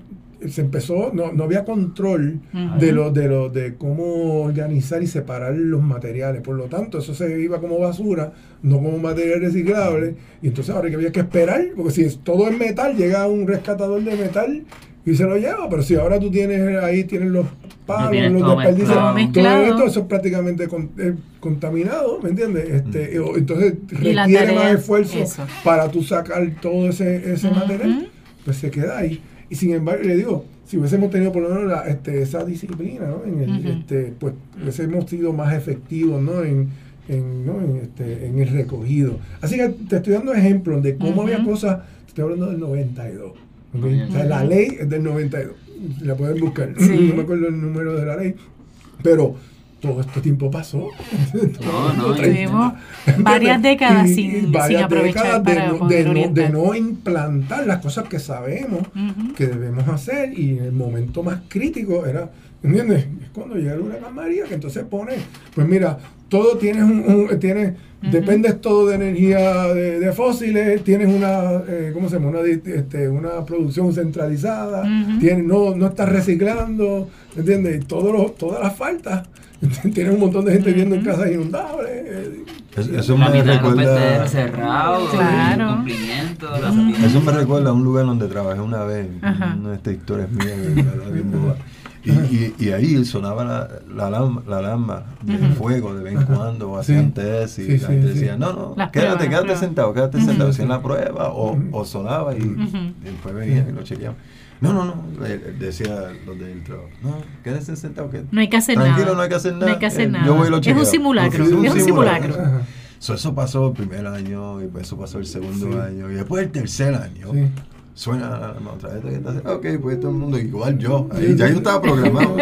se empezó, no, no había control de lo, de lo, de cómo organizar y separar los materiales. Por lo tanto, eso se iba como basura, no como material reciclable. Y entonces ahora que había que esperar, porque si todo es metal, llega un rescatador de metal y se lo lleva. Pero si ahora tú tienes ahí, tienes los palos, los desperdicios, todo esto, eso es prácticamente eh, contaminado, ¿me entiendes? Este, Entonces requiere más esfuerzo para tú sacar todo ese, ese material, pues se queda ahí. Y sin embargo, le digo, si hubiésemos tenido por lo menos este, esa disciplina, ¿no? En el, este, pues hubiésemos sido más efectivos, ¿no? En, en, ¿no? en, este, en el recogido. Así que te estoy dando ejemplos de cómo había cosas, estoy hablando del 92. O sea, la ley es del 92. La pueden buscar. No me acuerdo el número de la ley. Pero todo este tiempo pasó. No, no, tuvimos varias décadas sin, aprovechar para de, no, implantar las cosas que sabemos que debemos hacer y en el momento más crítico era ¿entiendes? Es cuando llega el huracán María que entonces pone, pues mira, todo tienes un, un- tienes, dependes todo de energía de, de fósiles, tienes una, eh, ¿cómo se llama? Una, este, una producción centralizada, tienes, no, no estás reciclando, ¿entiendes? Y todos los, todas las faltas, tienes un montón de gente viviendo en casas inundables. eh, Eso, eso La me recuerda. Claro. salida. Eso me recuerda a un lugar donde trabajé una vez. Ajá. Una de estas historias mías. De. Y, y, y ahí sonaba la, la, alarma, la alarma del Ujú. fuego de vez en cuando, o Sí. hacían test y Sí, la sí, gente sí. decía, no, no, Las quédate, pruebas, quédate sentado, quédate sentado, hacían la prueba o, o sonaba y, y después venían y lo chequeaban. No, no, no, eh, decía los del trabajo, no, quédese sentado, que No hay que hacer tranquilo, nada. no hay que hacer nada. No hay que hacer eh, nada. Yo voy y lo es un simulacro. Sí, es un simulacro. Ajá. So, eso pasó el primer año, y eso pasó el segundo Sí. año, y después el tercer año. Suena la alarma otra vez. entonces, Ok, pues todo el mundo igual yo. Ahí, ya yo estaba programado.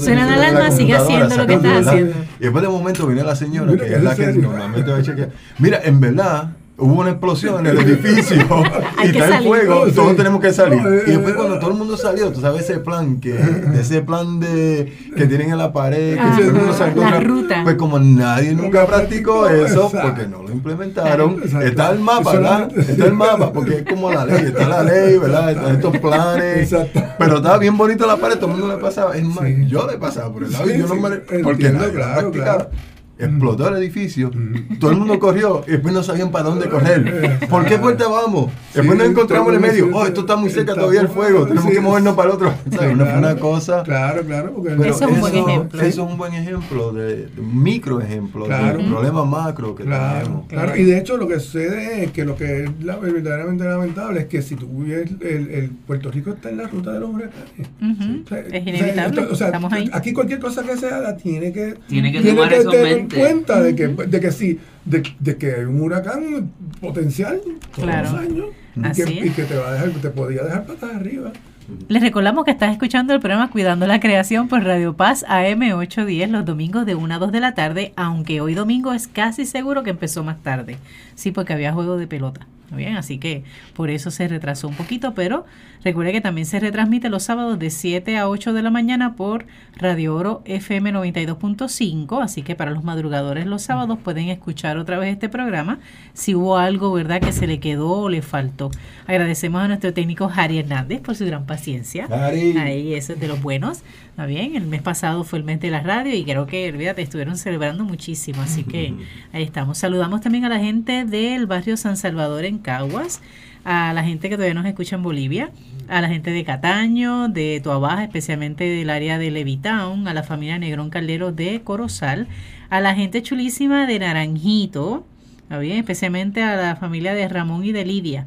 Suena la la alarma, sigue haciendo lo que estás haciendo. Y después de un momento viene la señora, que ¿es la que normalmente va a chequear. Mira, en verdad, hubo una explosión en el edificio y está el salir. fuego, Sí. todos tenemos que salir. Eh, Y después cuando todo el mundo salió, tú sabes ese plan que, de ese plan de que tienen en la pared, que Ajá, todo el mundo sale la contra- ruta. Pues como nadie nunca practicó eso, exacto. porque no lo implementaron, Exacto. está el mapa, ¿verdad? Está el mapa, porque es como la ley, está la ley, ¿verdad? Están estos planes. Exacto. Pero estaba bien bonito la pared, todo el mundo le pasaba. Es más, Sí. yo le pasaba por el lado y Sí, yo no me le. entiendo, Porque nadie claro, practicaba. claro. Explotó el edificio, todo el mundo corrió y después no sabían para dónde correr. ¿Por qué puerta vamos? Después Sí, nos encontramos en el medio. Oh, esto está muy cerca está todavía el fuego, tenemos sí. que movernos para el otro. ¿Sabes? No fue claro. una cosa. Claro, claro. Porque Eso es un buen ejemplo. Eso es un buen ejemplo, de, micro ejemplo, Claro. de un problema macro que Claro, tenemos. claro, y de hecho lo que sucede es que lo que es la- verdaderamente lamentable es que si tú vives el, el Puerto Rico está en la ruta de los huracanes. Ujú. O sea, Es o sea, inevitable. o sea, Estamos ahí. Aquí cualquier cosa que se haga tiene que, Tiene que tomar eso en cuenta de que, de que sí, de, de que hay un huracán potencial todos Claro. los años y que, es. y que te va a dejar, te podía dejar patas arriba. Les recordamos que estás escuchando el programa Cuidando la Creación por Radio Paz AM 810 los domingos de 1 a 2 de la tarde, aunque hoy domingo es casi seguro que empezó más tarde. Sí, porque había juego de pelota. ¿Está bien? Así que por eso se retrasó un poquito, pero recuerde que también se retransmite los sábados de 7 a 8 de la mañana por Radio Oro FM 92.5, así que para los madrugadores los sábados pueden escuchar otra vez este programa si hubo algo, ¿verdad?, que se le quedó o le faltó. Agradecemos a nuestro técnico Jari Hernández por su gran paciencia. Jari. Ahí, eso es de los buenos. ¿Está bien? El mes pasado fue el mes de la radio y creo que, olvídate, estuvieron celebrando muchísimo. Así que ahí estamos. Saludamos también a la gente del barrio San Salvador en Caguas, a la gente que todavía nos escucha en Bolivia, a la gente de Cataño, de Toabaja, especialmente del área de Levitown, a la familia Negrón Caldero de Corozal, a la gente chulísima de Naranjito, ¿está bien? especialmente a la familia de Ramón y de Lidia.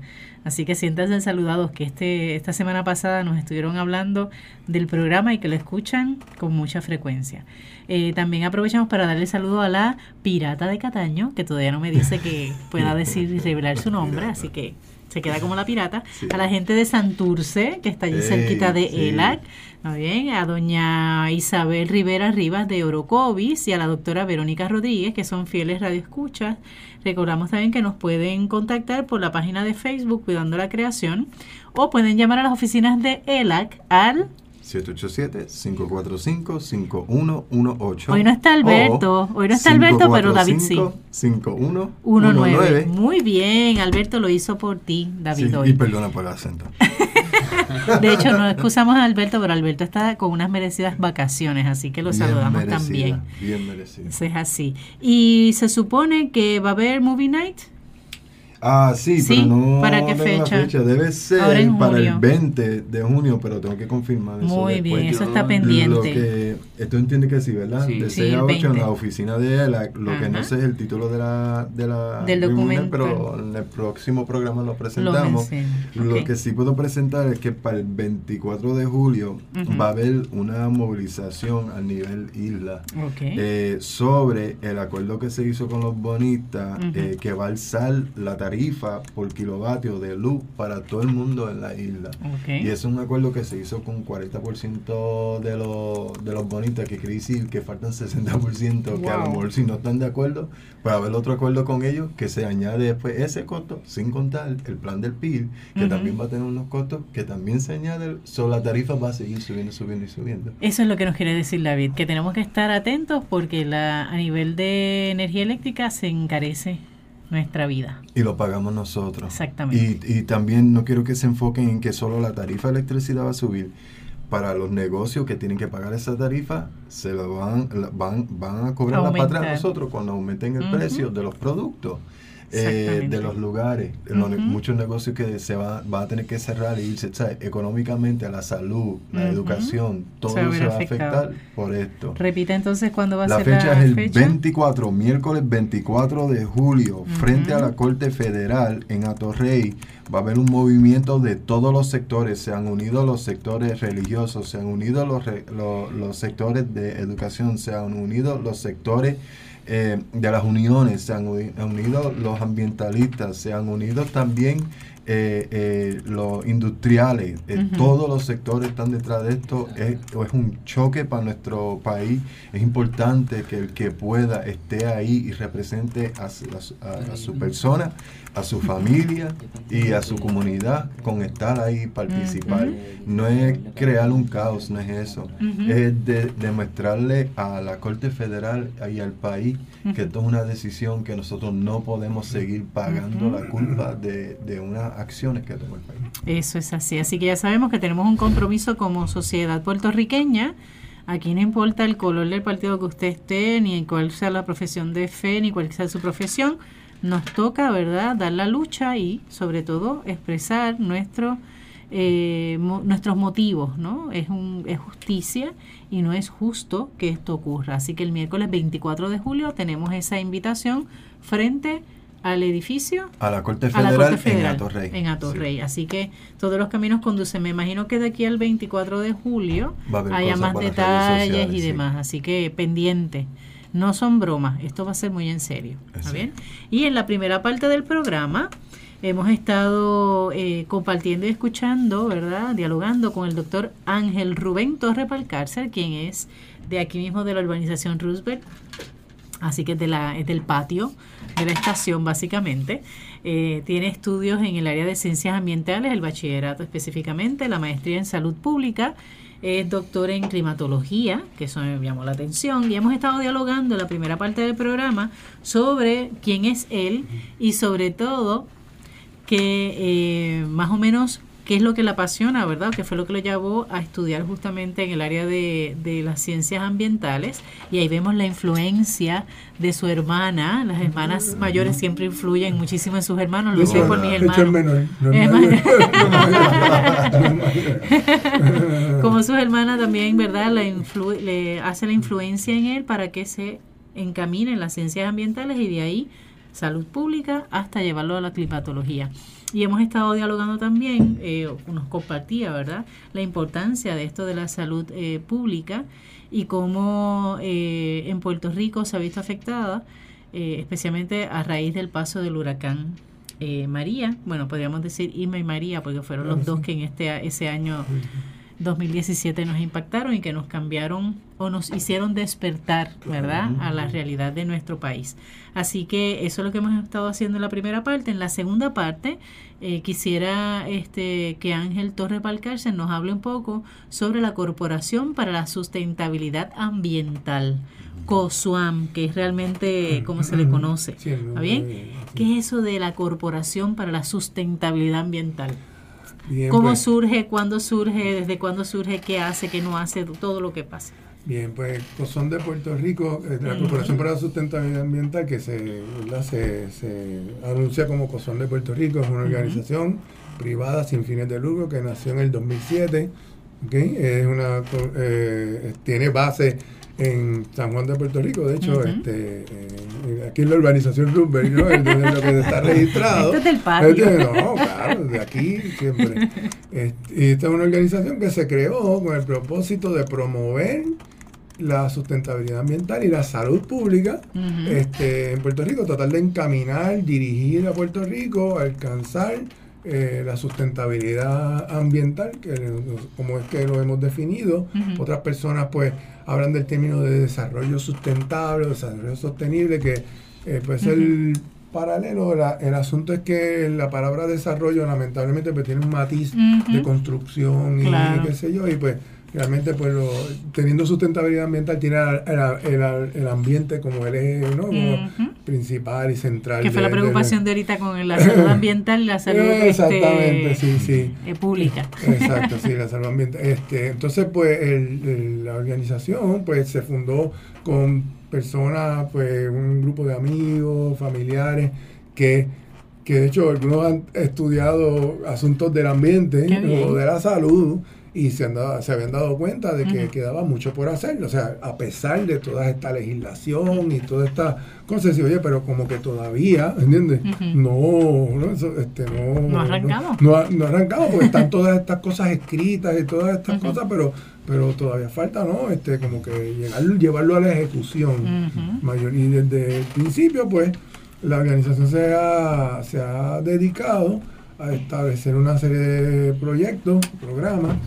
Así que siéntanse saludados que este, esta semana pasada nos estuvieron hablando del programa y que lo escuchan con mucha frecuencia. Eh, también aprovechamos para darle saludo a la pirata de Cataño, que todavía no me dice que pueda decir y revelar su nombre, así que se queda como la pirata. Sí. A la gente de Santurce, que está allí cerquita de sí. ELAC. ¿no bien? A doña Isabel Rivera Rivas de Orocovis y a la doctora Verónica Rodríguez, que son fieles radioescuchas. Recordamos también que nos pueden contactar por la página de Facebook Cuidando la Creación o pueden llamar a las oficinas de ELAC al 787-545-5118. Hoy no está Alberto, hoy no está Alberto, pero David sí. 5119. 19. Muy bien, Alberto lo hizo por ti, David Sí, hoy. y perdona por el acento. De hecho, no excusamos a Alberto, pero Alberto está con unas merecidas vacaciones, así que lo Bien saludamos merecida, también. Bien merecido. Eso es así. Y se supone que va a haber Movie Night. Ah, sí, Sí, pero no ¿para qué fecha? Debe ser para el junio. 20 de junio, pero tengo que confirmar eso. Muy después. bien, eso está lo pendiente. que, tú entiendes que sí, ¿verdad? Sí. De Sí, 6 a el 8 en 20. la oficina de ELAC. Lo que no sé es el título de la, de la Del reunión, documento. pero en el próximo programa lo Lo presentamos. Lo que sí puedo presentar es que para el 24 de julio va a haber una movilización a nivel isla eh, sobre el acuerdo que se hizo con los bonistas eh, que va a alzar la tarifa por kilovatio de luz para todo el mundo en la isla. Y es un acuerdo que se hizo con 40% de los, de los bonitos, que quiere decir que faltan 60%, que a lo mejor si no están de acuerdo, puede haber otro acuerdo con ellos que se añade después ese costo, sin contar el plan del PIB, que también va a tener unos costos que también se añaden, solo la tarifa va a seguir subiendo, subiendo y subiendo. Eso es lo que nos quiere decir David, que tenemos que estar atentos porque la, a nivel de energía eléctrica se encarece nuestra vida. Y lo pagamos nosotros. Exactamente. Y, y también no quiero que se enfoquen en que solo la tarifa de electricidad va a subir. Para los negocios que tienen que pagar esa tarifa, se lo van, van, van a cobrar la patria a nosotros cuando aumenten el precio de los productos. Eh, de los lugares, muchos negocios que se va, va a tener que cerrar y irse, económicamente a la salud, la educación, todo se, va a afectar por esto. Repite entonces cuándo va a ser la fecha. es el 24, miércoles 24 de julio, frente a la Corte Federal en Atorrey. Va a haber un movimiento de todos los sectores, se han unido los sectores religiosos, se han unido los, los, los sectores de educación, se han unido los sectores eh, de las uniones, se han unido los ambientalistas, se han unido también eh, eh, los industriales, todos los sectores están detrás de esto, es, es, un choque para nuestro país, es importante que el que pueda esté ahí y represente a, a su persona a su familia y a su comunidad con estar ahí participar. No es crear un caos, no es eso. Es de, demostrarle a la Corte Federal y al país que esto es una decisión que nosotros no podemos seguir pagando la culpa de, de unas acciones que tomó el país. Eso es así. Así que ya sabemos que tenemos un compromiso como sociedad puertorriqueña. Aquí no importa el color del partido que usted esté, ni cuál sea la profesión de fe, ni cuál sea su profesión nos toca, ¿verdad?, dar la lucha y, sobre todo, expresar nuestro, eh, nuestros motivos, ¿no? Es, un, es justicia y no es justo que esto ocurra. Así que el miércoles 24 de julio tenemos esa invitación frente al edificio a la Corte Federal, en Atorrey. En Atorrey. Así que todos los caminos conducen. Me imagino que de aquí al 24 de julio haya más detalles y demás. Así que pendiente. No son bromas, esto va a ser muy en serio. ¿Está bien? Y en la primera parte del programa hemos estado eh, compartiendo y escuchando, ¿verdad? Dialogando con el doctor Ángel Rubén Torre Palcárcel, quien es de aquí mismo de la urbanización Roosevelt, así que es, de la, es del patio de la estación básicamente. Eh, tiene estudios en el área de ciencias ambientales, el bachillerato específicamente, la maestría en salud pública es doctor en climatología, que eso me llamó la atención, y hemos estado dialogando en la primera parte del programa sobre quién es él y sobre todo que eh, más o menos qué es lo que le apasiona, ¿verdad? ¿Qué fue lo que lo llevó a estudiar justamente en el área de, de, las ciencias ambientales? Y ahí vemos la influencia de su hermana. Las hermanas mayores siempre influyen muchísimo en sus hermanos. Lo sé por mis hermanos. Como sus hermanas también, ¿verdad? Le, le hace la influencia en él para que se encamine en las ciencias ambientales y de ahí salud pública hasta llevarlo a la climatología. Y hemos estado dialogando también, eh, nos compartía, ¿verdad?, la importancia de esto de la salud eh, pública y cómo eh, en Puerto Rico se ha visto afectada, especialmente a raíz del paso del huracán María, bueno, podríamos decir Irma y María, porque fueron los dos que en este ese año 2017 nos impactaron y que nos cambiaron o nos hicieron despertar, ¿verdad?, a la realidad de nuestro país. Así que eso es lo que hemos estado haciendo en la primera parte. En la segunda parte, eh, quisiera este, que Ángel Torre Palcárcel nos hable un poco sobre la Corporación para la Sustentabilidad Ambiental. COSUAM, que es realmente como se le conoce. ¿Está bien? ¿Qué es eso de la Corporación para la Sustentabilidad Ambiental? ¿Cómo pues. surge? ¿Cuándo surge? ¿Desde cuándo surge? ¿Qué hace? ¿Qué no hace? Todo lo que pasa. Bien, pues COSON de Puerto Rico, eh, la Corporación para la Sustentabilidad Ambiental, que se, se, anuncia como COSON de Puerto Rico, es una organización privada sin fines de lucro que nació en el 2007. ¿okay? Es una, eh, tiene base en San Juan de Puerto Rico, de hecho, este, eh, aquí en la urbanización Roosevelt, ¿no? Donde lo que está registrado. Este es del patio. no, claro, de aquí siempre. Este, y esta es una organización que se creó con el propósito de promover la sustentabilidad ambiental y la salud pública este, en Puerto Rico, tratar de encaminar, dirigir a Puerto Rico a alcanzar eh, la sustentabilidad ambiental, que como es que lo hemos definido. Otras personas pues hablan del término de desarrollo sustentable, desarrollo sostenible, que eh, puede ser paralelo. La- el asunto es que la palabra desarrollo lamentablemente pues tiene un matiz de construcción y, Claro. qué sé yo, y pues realmente pues lo- teniendo sustentabilidad ambiental tiene el, el- ambiente como el eje ¿no? Como principal y central. Que fue la de- preocupación de ahorita con la salud ambiental y la salud Eh, Exactamente, este, sí, sí. eh, pública. Exacto, sí, la salud ambiental. Este, entonces, pues, el- la organización, pues, se fundó con personas, pues, un grupo de amigos, familiares, que, que de hecho algunos han estudiado asuntos del ambiente o de la salud y se, han dado- se habían dado cuenta de que quedaba mucho por hacer. O sea, a pesar de toda esta legislación y toda esta cosa, sí, oye, pero como que todavía, ¿entiendes? No, no, eso, este, no, No arrancamos. No, no, no arrancamos porque están todas estas cosas escritas y todas estas cosas, pero pero todavía falta, ¿no? Este, como que llegar, llevarlo a la ejecución. Mayor, y desde el principio, pues, la organización se ha, se ha dedicado a establecer una serie de proyectos, programas,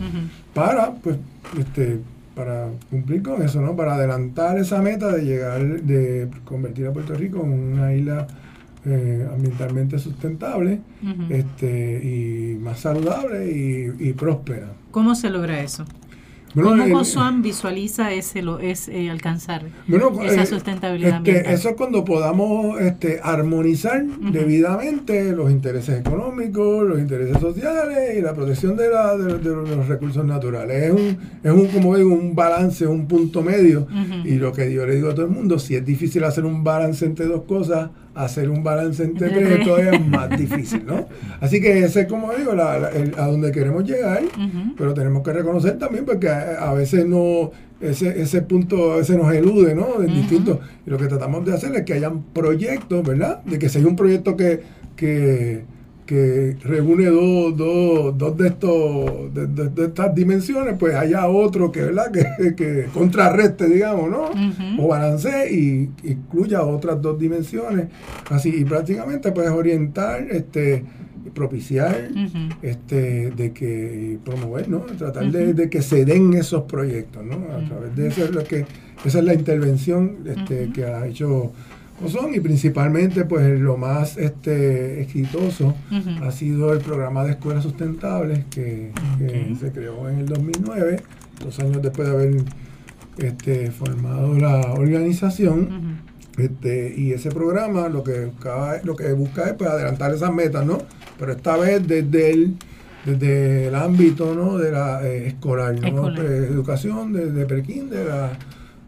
para, pues, este, para cumplir con eso, ¿no? Para adelantar esa meta de llegar, de convertir a Puerto Rico en una isla eh, ambientalmente sustentable, este, y más saludable y, y próspera. ¿Cómo se logra eso? Bueno, ¿Cómo COSUAM visualiza ese lo es eh, alcanzar Bueno, esa eh, sustentabilidad este, ambiental? eso es cuando podamos este, armonizar debidamente los intereses económicos, los intereses sociales y la protección de, la- de- de los recursos naturales. Es un, es un, como digo, un balance, un punto medio. Y lo que yo le digo a todo el mundo, si es difícil hacer un balance entre dos cosas, hacer un balance entre tres todavía es más difícil, ¿no? Así que ese es como digo, la- la- el- a donde queremos llegar. Pero tenemos que reconocer también porque a, a veces no ese, ese punto a veces nos elude, ¿no? En Ujú. distintos. Y lo que tratamos de hacer es que hayan proyectos, ¿verdad? De que si hay un proyecto que, que, que reúne dos, dos, dos de estos de, de- de estas dimensiones, pues haya otro que, ¿verdad? Que, que contrarreste, digamos, ¿no? O balancee y incluya otras dos dimensiones. Así, y prácticamente pues orientar, este, propiciar este de que promover no tratar de, de que se den esos proyectos no a través de eso es lo que esa es la intervención este que ha hecho Ozón y principalmente pues lo más este exitoso ha sido el programa de escuelas sustentables que, se creó en el 2009 dos años después de haber este, formado la organización este, y ese programa lo que buscaba, lo que busca es pues, adelantar esas metas, ¿no? Pero esta vez desde el, desde el ámbito ¿no? de la eh, escolar, ¿no? Escolar. Pues, educación desde a,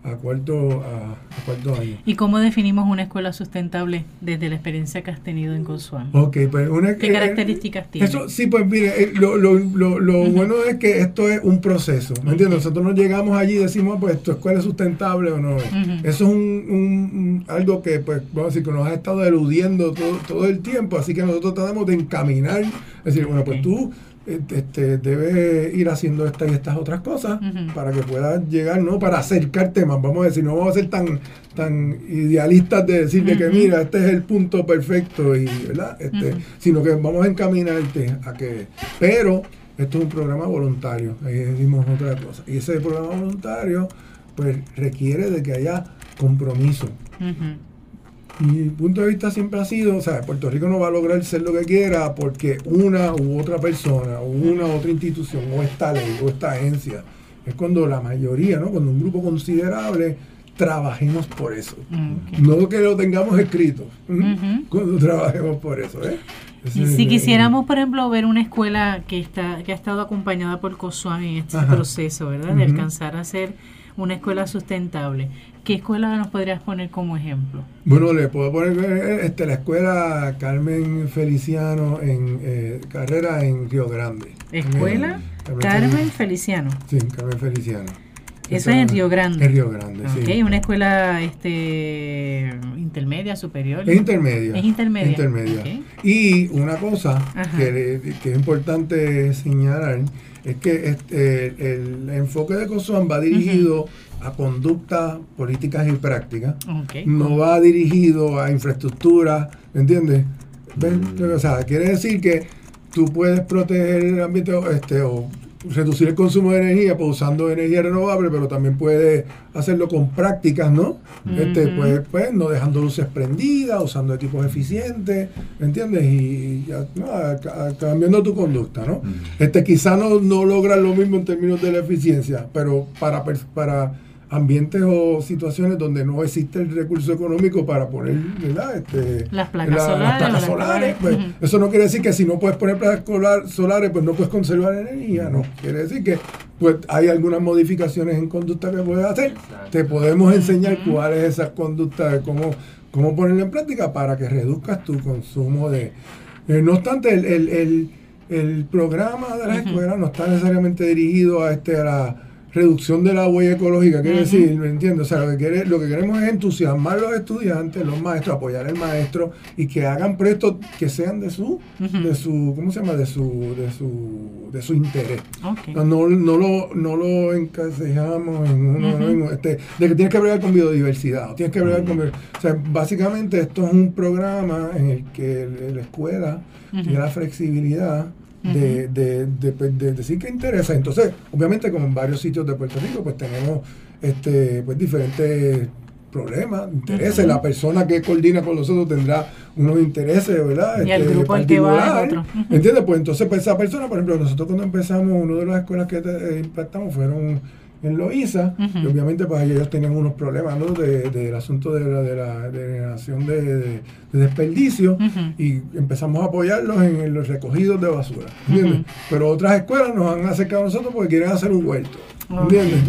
a cuarto a, a cuarto año. ¿Y cómo definimos una escuela sustentable desde la experiencia que has tenido en COSUAM? Ok, pues una ¿Qué eh, características tiene? Eso sí, pues mire, eh, lo, lo, lo, lo bueno es que esto es un proceso, ¿me entiendes? Nosotros no llegamos allí y decimos, pues, tu escuela es sustentable o no. Ujú. Eso es un, un- un- algo que, pues, vamos a decir, que nos ha estado eludiendo todo, todo el tiempo, así que nosotros tratamos de encaminar, es decir, bueno, pues tú este, debes ir haciendo estas y estas otras cosas para que puedas llegar, ¿no? Para acercarte más, vamos a decir, no vamos a ser tan tan idealistas de decirle que mira, este es el punto perfecto y, ¿verdad? Este, sino que vamos a encaminarte a que, pero esto es un programa voluntario, ahí decimos otra cosa, y ese programa voluntario pues requiere de que haya compromiso. Mi punto de vista siempre ha sido, o sea, Puerto Rico no va a lograr ser lo que quiera porque una u otra persona, o una u otra institución, o esta ley, o esta agencia, es cuando la mayoría, ¿no? Cuando un grupo considerable trabajemos por eso. Ok. No que lo tengamos escrito, cuando trabajemos por eso, ¿eh? Y si quisiéramos, por ejemplo, ver una escuela que está que ha estado acompañada por COSUAM en este Ajá. proceso, ¿verdad? De alcanzar a ser una escuela sustentable, ¿qué escuela nos podrías poner como ejemplo? Bueno, le puedo poner eh, este, la escuela Carmen Feliciano en eh, carrera en Río Grande. Escuela Carmen Carmen Feliciano. Sí, Carmen Feliciano. Eso es en Río Grande. En Río Grande, Ok, sí. una escuela este, intermedia, superior. Es intermedia. Es intermedia. Intermedia. Y una cosa que, que es importante señalar es que este, el, enfoque de COSUAN va dirigido a conductas políticas y prácticas. No va dirigido a infraestructura, ¿me entiendes? ¿Ven? O sea, quiere decir que tú puedes proteger el ambiente o, este, o reducir el consumo de energía pues, usando energía renovable, pero también puedes hacerlo con prácticas, ¿no? este, pues, pues no dejando luces prendidas, usando equipos eficientes, ¿me entiendes? Y ya, ¿no? A- a- cambiando tu conducta, ¿no? Este, quizá no, no logras lo mismo en términos de la eficiencia, pero para, para ambientes o situaciones donde no existe el recurso económico para poner ¿verdad? Este, Las placas la- solares, las placas las solares, placas- pues, eso no quiere decir que si no puedes poner placas solar- solares, pues no puedes conservar energía, no. Quiere decir que pues hay algunas modificaciones en conducta que puedes hacer. Exacto. Te podemos enseñar cuál es esa conducta, de cómo, cómo ponerla en práctica para que reduzcas tu consumo de... Eh, no obstante, el, el, el, el programa de las Ujú. escuelas no está necesariamente dirigido a este a la reducción de la huella ecológica, quiere decir, ¿me entiendes? O sea, lo que, quiere- lo que queremos es entusiasmar a los estudiantes, los maestros, apoyar al maestro y que hagan proyectos que sean de su, de su, ¿cómo se llama? De su, de su, de su interés. No, no, no lo, no lo encasejamos en uno, en- este, de que tienes que bregar con biodiversidad, o tienes que bregar con... O sea, básicamente esto es un programa en el que la escuela tiene la flexibilidad de, de, de- de decir que interesa. Entonces, obviamente, como en varios sitios de Puerto Rico, pues tenemos este, pues diferentes problemas, intereses. La persona que coordina con nosotros tendrá unos intereses, ¿verdad? Y el Este, grupo al que va. ¿Entiendes? Pues entonces, pues esa persona, por ejemplo, nosotros cuando empezamos, una de las escuelas que eh, impactamos fueron en Loíza, Ujú. y obviamente pues ellos tenían unos problemas, ¿no? De- Del asunto de la, de la de generación de, de- de desperdicio, y empezamos a apoyarlos en los recogidos de basura, ¿entiendes? Pero otras escuelas nos han acercado a nosotros porque quieren hacer un huerto. ¿entiendes?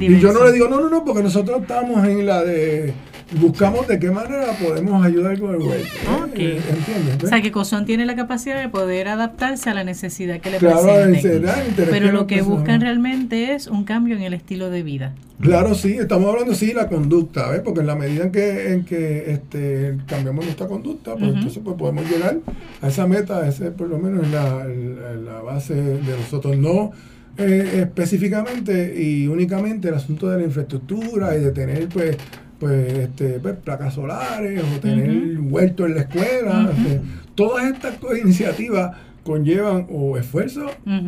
Y yo no le digo, no, no, no, porque nosotros estamos en la de, buscamos de qué manera podemos ayudar con el huerto, ¿eh? Ok. Eh, ¿entiendes? O sea que Cozón tiene la capacidad de poder adaptarse a la necesidad que le Claro, presenten. interactuar Pero lo que buscan realmente es un cambio en el estilo de vida. Claro, sí, estamos hablando sí de la conducta, ¿ves? Porque en la medida en que, en que este, cambiamos nuestra conducta, pues entonces pues, podemos llegar a esa meta, ese por lo menos es la, la- la base de nosotros. No eh, específicamente y únicamente el asunto de la infraestructura y de tener pues pues, este, pues, placas solares o tener huerto en la escuela. Ujú. este, todas estas iniciativas conllevan o esfuerzo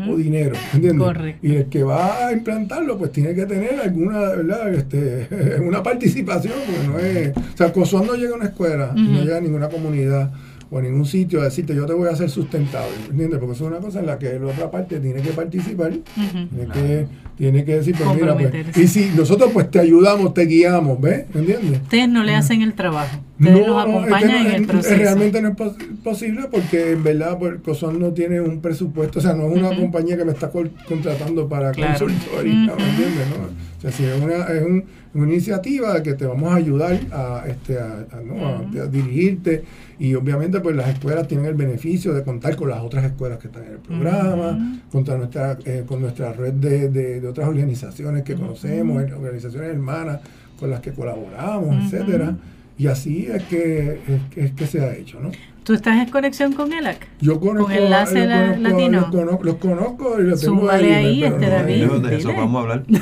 o dinero, ¿entiendes? Correcto. Y el que va a implantarlo, pues tiene que tener alguna, ¿verdad? Este, una participación, porque no es... O sea, Cosuán no llega a una escuela, no llega a ninguna comunidad o a ningún sitio a decirte yo te voy a hacer sustentable, ¿entiendes? Porque eso es una cosa en la que la otra parte tiene que participar, tiene, Claro. que, tiene que decir, pues mira, pues, y si nosotros pues te ayudamos, te guiamos, ¿ves? ¿Entiendes? Ustedes no le hacen el trabajo. Ustedes es que acompañan no- en el proceso. Realmente no es pos- posible porque en verdad pues, Cosón no tiene un presupuesto, o sea, no es una compañía que me está contratando para Claro. consultoría. ¿me entiendes? no? O sea, si es una, es un- una iniciativa que te vamos a ayudar a, este, a, ¿no? dirigirte y obviamente pues las escuelas tienen el beneficio de contar con las otras escuelas que están en el programa, contra nuestra, eh, con nuestra red de, de- de otras organizaciones que conocemos, eh, organizaciones hermanas con las que colaboramos, etcétera. Y así es que, es, que- es que se ha hecho, ¿no? ¿Tú estás en conexión con ELAC? Yo conozco, enlace yo la- conozco- latino. Los conozco, los conozco y los tengo ahí, email, este no- David. Yo de eso vamos a hablar. Yo.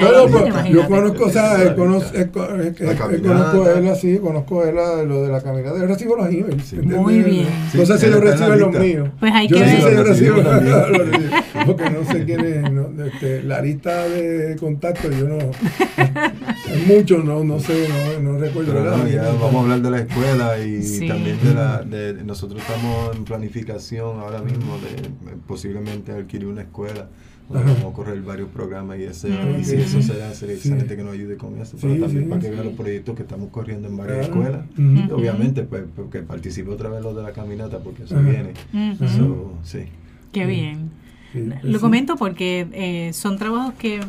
No, no, pues, yo conozco, o sea, conozco, conozco a él así, conozco a él a lo de la caminata. Yo recibo los emails. Muy bien. No sé si la reciben los míos. Pues hay yo que no ver. reciben recibimos los míos, porque no sé quién es. no, este, la lista de contacto, yo no. Hay muchos, no, no sé, no, no recuerdo. Pero ¿verdad? no, ya vamos a hablar de la escuela y Sí. también de la de nosotros estamos en planificación ahora mismo de eh, posiblemente adquirir una escuela vamos a correr varios programas y ese Mm. y si eso se da sería Sí. excelente que nos ayude con eso pero Sí, también sí, para que sí. vea los proyectos que estamos corriendo en varias Claro. escuelas obviamente pues porque participe otra vez los de la caminata porque eso viene. So, sí Qué bien. Sí, Lo sí. comento porque eh, son trabajos que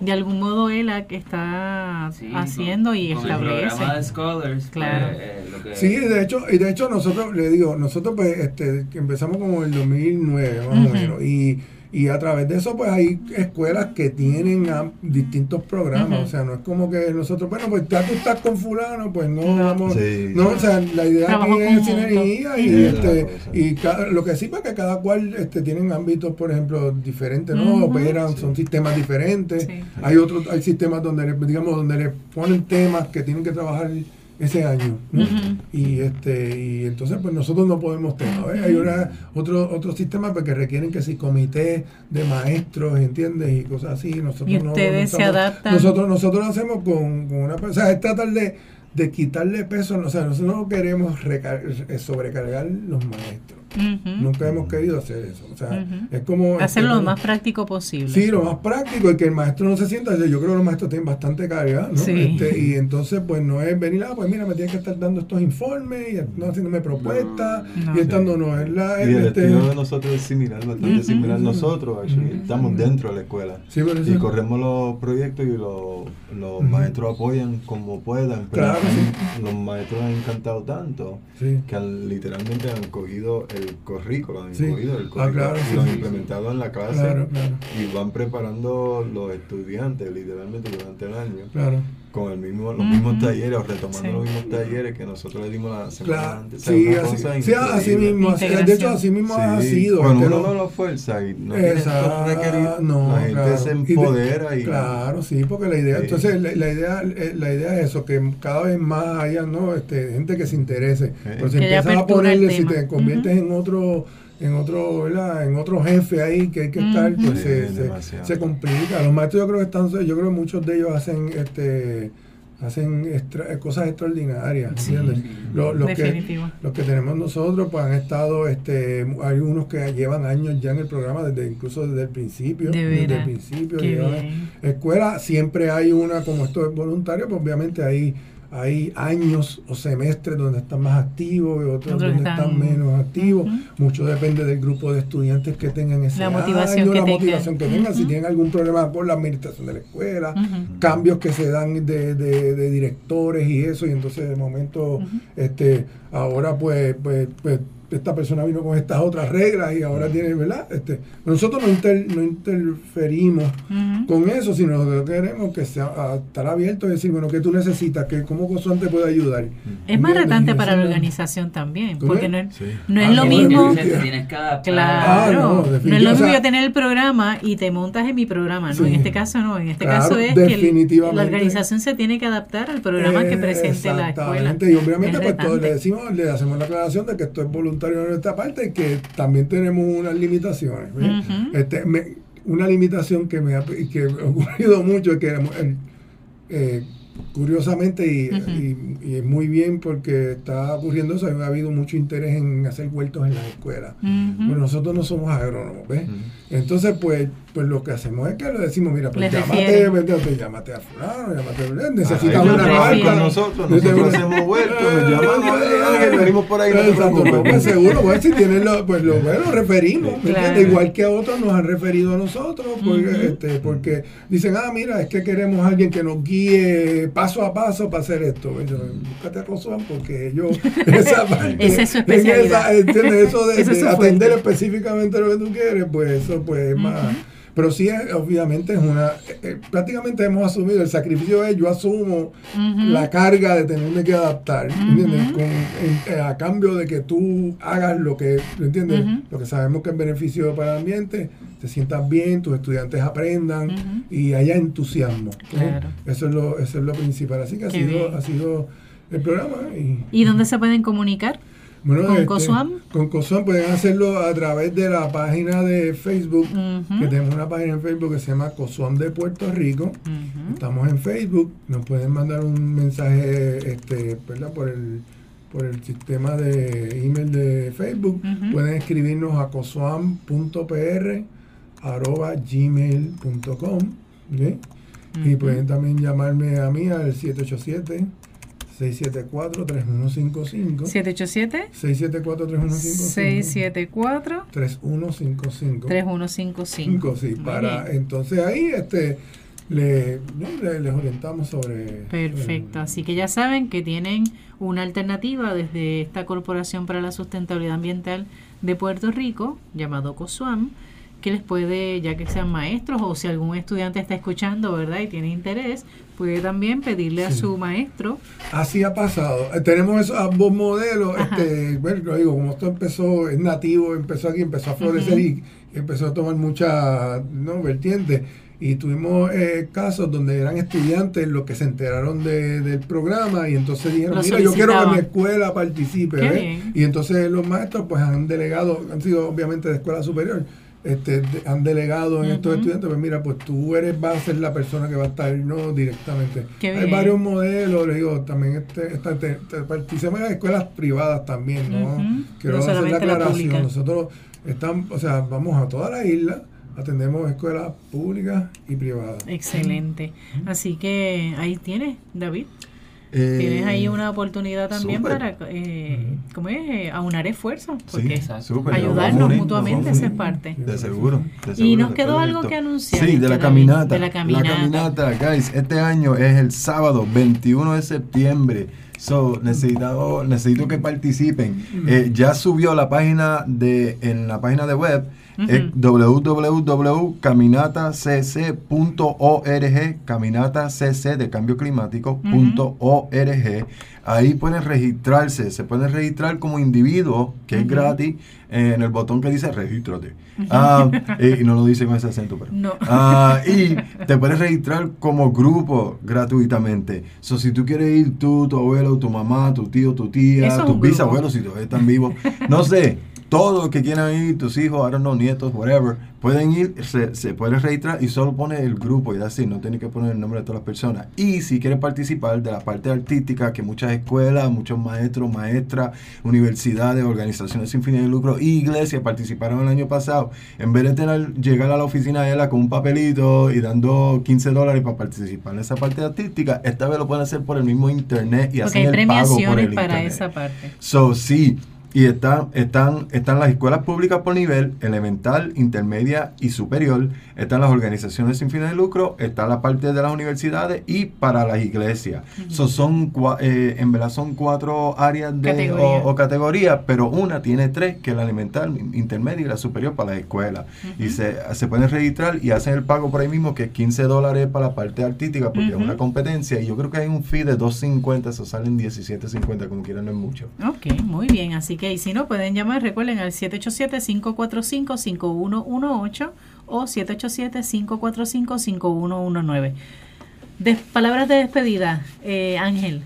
de algún modo ELAC está Sí, haciendo con- y con El establece. programa de Scholars. Claro. pues, eh, lo que- Sí, de hecho, y de hecho nosotros, le digo, nosotros pues este, empezamos como en el 2009, 19 más o menos. Y, y a través de eso, pues hay escuelas que tienen distintos programas. O sea, no es como que nosotros, bueno, pues ya tú estás con fulano, pues no vamos. Sí. No, o sea, la idea Trabajo aquí es conjunto. sinergia y, Sí, este, y cada- lo que sí, pues que cada cual este, tienen ámbitos, por ejemplo, diferentes, ¿no? Ujú. Operan, son sistemas diferentes. Sí. Hay otros, hay sistemas donde, le- digamos, donde le ponen temas que tienen que trabajar ese año. Y este y entonces pues nosotros no podemos temas. ¿ves? Hay una, otro otro sistema que requieren que si comité de maestros, ¿entiendes? Y cosas así. Nosotros Y no- ustedes no se estamos- adaptan. Nosotros nosotros lo hacemos con, con una o sea, es tratar de, de quitarle peso, o sea, nosotros no queremos eh, sobrecargar los maestros. Nunca hemos querido hacer eso. O sea, es como Hacerlo lo más práctico posible. Sí, lo más práctico y que el maestro no se sienta. Yo creo que los maestros tienen bastante carga, ¿no? Sí. Este, y entonces, pues no es venir, ah, pues mira, me tienes que estar dando estos informes y no haciéndome propuestas No. y estando no es la. Y el este, de nosotros es similar, bastante similar. Nosotros, actually, estamos dentro de la escuela. sí, Y corremos los proyectos y los, los maestros apoyan como puedan. Pero Claro, han- los maestros han encantado tanto sí. que han- literalmente han cogido el currículo, han Sí. cogido el Ah, currículo claro, y sí, lo han sí. implementado en la clase Claro, claro, y van preparando los estudiantes literalmente durante el año claro. Con el mismo, los mismos talleres o retomando Sí. los mismos talleres que nosotros le dimos la semana Claro, antes. O sea, sí, así, sí, así mismo. así- de hecho, así mismo ha Sí, sido. Cuando uno no- lo fuerza y no todo requerido, no, la gente claro. se Y de- empodera y, Claro, sí, porque la idea, Sí. entonces la, la idea, eh, la idea es eso, que cada vez más haya no, este, gente que se interese. Pero si Que haya empiezas a ponerle, si te conviertes en otro, en otro, ¿verdad? en otro jefe ahí que hay que estar, pues Sí, se, se, se complica. Los maestros yo creo que están, yo creo que muchos de ellos hacen este hacen extra- cosas extraordinarias, Sí. ¿entiendes? Los, los que, los que tenemos nosotros pues han estado este hay unos que llevan años ya en el programa desde incluso desde el principio De desde el principio Qué llevan- bien. escuela siempre hay una como esto es voluntario pues obviamente hay hay años o semestres donde están más activos y otros donde están- están, menos activos. Mucho depende del grupo de estudiantes que tengan ese La motivación año, que la tengan. motivación que tengan. Si tienen algún problema con la administración de la escuela cambios que se dan de, de- de directores y eso y entonces de momento este ahora pues, pues pues esta persona vino con estas otras reglas y ahora tiene verdad este nosotros no, inter- no interferimos con eso sino lo que queremos que sea a estar abierto y decir bueno qué tú necesitas que cómo Cosuán te puede ayudar Es más retante para la organización también, ¿Cómo porque no es, Sí. no es Ah, lo mismo. tienes. Claro, Ah, no, no, es lo mismo yo tener el programa y te montas en mi programa, ¿no? Sí. En este caso no, en este Claro, caso es que la organización se tiene que adaptar al programa que presente la escuela. exactamente, y obviamente Es pues todos le decimos le hacemos la aclaración de que esto es voluntario de nuestra parte y que también tenemos unas limitaciones ¿ves? Ujú. Este, me- una limitación que me ha que ha ocurrido mucho es que eh, curiosamente y, Ujú. y- y es muy bien porque está ocurriendo eso ha habido mucho interés en hacer huertos en las escuelas Ujú. Bueno, nosotros no somos agrónomos, ¿ves? Entonces, pues, pues lo que hacemos es que le decimos, mira, pues Les llámate, llámate a fulano, llámate a Lo una barca. nosotros, nosotros hacemos huertos, nos llaman, "Ay, Ángel, venimos por ahí, Exacto, no, preocupes". pues seguro, pues si tienen lo, pues lo bueno, referimos, ¿me Claro. entiendes? Igual que a otros nos han referido a nosotros, porque, este, porque dicen, ah, mira, es que queremos a alguien que nos guíe paso a paso para hacer esto. Y yo, búscate a Cosuán porque yo, esa parte, Esa es su en especialidad. esa, ¿entiendes? Eso de, es atender específicamente lo que tú quieres, pues eso pues es más... Pero sí, es- obviamente es una... eh, eh, prácticamente hemos asumido, el sacrificio es, yo asumo la carga de tenerme que adaptar. ¿entiendes? Con- eh, a cambio de que tú hagas lo que, ¿entiendes? Lo que sabemos que es beneficio para el ambiente, te sientas bien, tus estudiantes aprendan y haya entusiasmo. ¿eh? Claro. Eso es lo, eso es lo principal. Así que ha sido, bien. ha sido el programa. Y, ¿Y dónde se pueden comunicar? Bueno, ¿Con este, COSUAM? Con COSUAM pueden hacerlo a través de la página de Facebook, que tenemos una página en Facebook que se llama COSUAM de Puerto Rico. Estamos en Facebook, nos pueden mandar un mensaje este, ¿verdad? por el por el sistema de email de Facebook. Pueden escribirnos a cosuam.pr arroba gmail.com ¿ok? y pueden también llamarme a mí al 787 674 3155 787 674 3155 674 3155 3155. Cinco, sí, Muy para bien. entonces ahí este le, les orientamos sobre Perfecto, eh, así que ya saben que tienen una alternativa desde esta Corporación para la Sustentabilidad Ambiental de Puerto Rico, llamado COSUAM, que les puede, ya que sean maestros o si algún estudiante está escuchando, ¿verdad? Y tiene interés, puede también pedirle a su maestro. Así ha pasado. Eh, tenemos esos ambos modelos. Ajá. Este, bueno, lo digo, como esto empezó, es nativo, empezó aquí, empezó a florecer y empezó a tomar mucha ¿no? vertiente. Y tuvimos eh, casos donde eran estudiantes los que se enteraron de- del programa y entonces dijeron, mira, yo quiero que mi escuela participe. Qué ¿ves?". bien. Y entonces los maestros pues han delegado, han sido obviamente de escuela superior, este, han delegado en estos estudiantes, pues mira, pues tú eres, vas a ser la persona que va a estar no directamente. Hay varios modelos, le digo, también este, esta, te, te- participamos en escuelas privadas también, ¿no? Quiero No hacer la aclaración. Nosotros estamos, o sea, vamos a toda la isla, atendemos escuelas públicas y privadas. Excelente. Así que ahí tienes, David. Eh, Tienes ahí una oportunidad también para, eh, ¿cómo es? Eh, Aunar esfuerzos. Porque ayudarnos unir, mutuamente, esa es parte. De seguro. de Y nos quedó algo esto. que anunciar, Sí, de la caminata. de la caminata. caminata, guys. Este año es el sábado 21 de septiembre. So, necesitado, necesito que participen. Eh, ya subió la página de, en la página de web eh, www.caminatacc.org, caminatacc de cambio climático.org. Ahí pueden registrarse, se pueden registrar como individuo, que es gratis, eh, en el botón que dice regístrate. Ah, y no lo dice con ese acento, pero. No. Ah, y te puedes registrar como grupo gratuitamente. So, si tú quieres ir tú, tu abuelo, tu mamá, tu tío, tu tía, tus bisabuelos, si todavía están vivos, no sé, todos los que quieran ir, tus hijos, I don't know, nietos, whatever, pueden ir, se, se pueden registrar y solo pone el grupo y así, no tienes que poner el nombre de todas las personas. Y si quieres participar de la parte artística, que muchas escuelas, muchos maestros, maestras, universidades, organizaciones sin fines de lucro y iglesias participaron el año pasado, en vez de tener, llegar a la oficina de ella con un papelito y dando 15 dólares para participar en esa parte artística, esta vez lo pueden hacer por el mismo internet y Porque hacen hay el pago por premiaciones el para internet. esa parte. So, sí. Y están, están, están las escuelas públicas por nivel, elemental, intermedia y superior. Están las organizaciones sin fines de lucro, está la parte de las universidades y para las iglesias. So, son, cua- eh, en verdad son cuatro áreas de, Categoría. o, o categorías, pero una tiene tres, que es la elemental, intermedia y la superior para las escuelas. Y se, se pueden registrar y hacen el pago por ahí mismo, que es 15 dólares para la parte artística, porque es una competencia. Y yo creo que hay un fee de 2.50, eso salen 17.50, como quieran, no es mucho. Ok, muy bien. Así que, y si no, pueden llamar, recuerden, al 787-545-5118 o 787-545-5119. Des- palabras de despedida, eh, Ángel,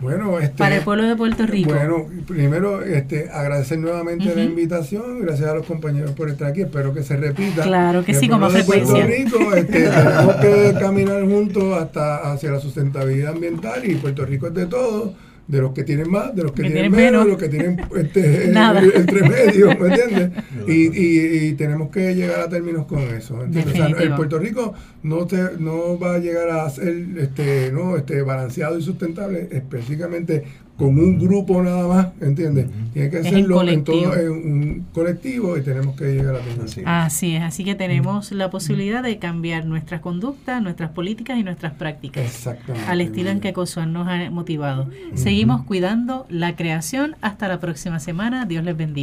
Bueno, este, para el pueblo de Puerto Rico. Bueno, primero este, agradecer nuevamente la invitación, gracias a los compañeros por estar aquí, espero que se repita. Claro que El sí, de Puerto frecuencia. Rico, este, tenemos que caminar juntos hasta hacia la sustentabilidad ambiental y Puerto Rico es de todos, de los que tienen más, de los que, Que tienen, tienen menos, de los que tienen este, entre medio, ¿me entiendes? Y, y, y tenemos que llegar a términos con eso. ¿entiendes? O sea, el. Puerto Rico no te, no va a llegar a ser este, no, este, balanceado y sustentable específicamente con un grupo nada más, ¿entiendes? Tiene que Es en hacerlo en todo en un colectivo y tenemos que llegar a términos. Así. Así es, así que tenemos la posibilidad de cambiar nuestras conductas, nuestras políticas y nuestras prácticas. Exactamente. al estilo en que Cosuán nos ha motivado. Seguimos cuidando la creación. Hasta la próxima semana. Dios les bendiga.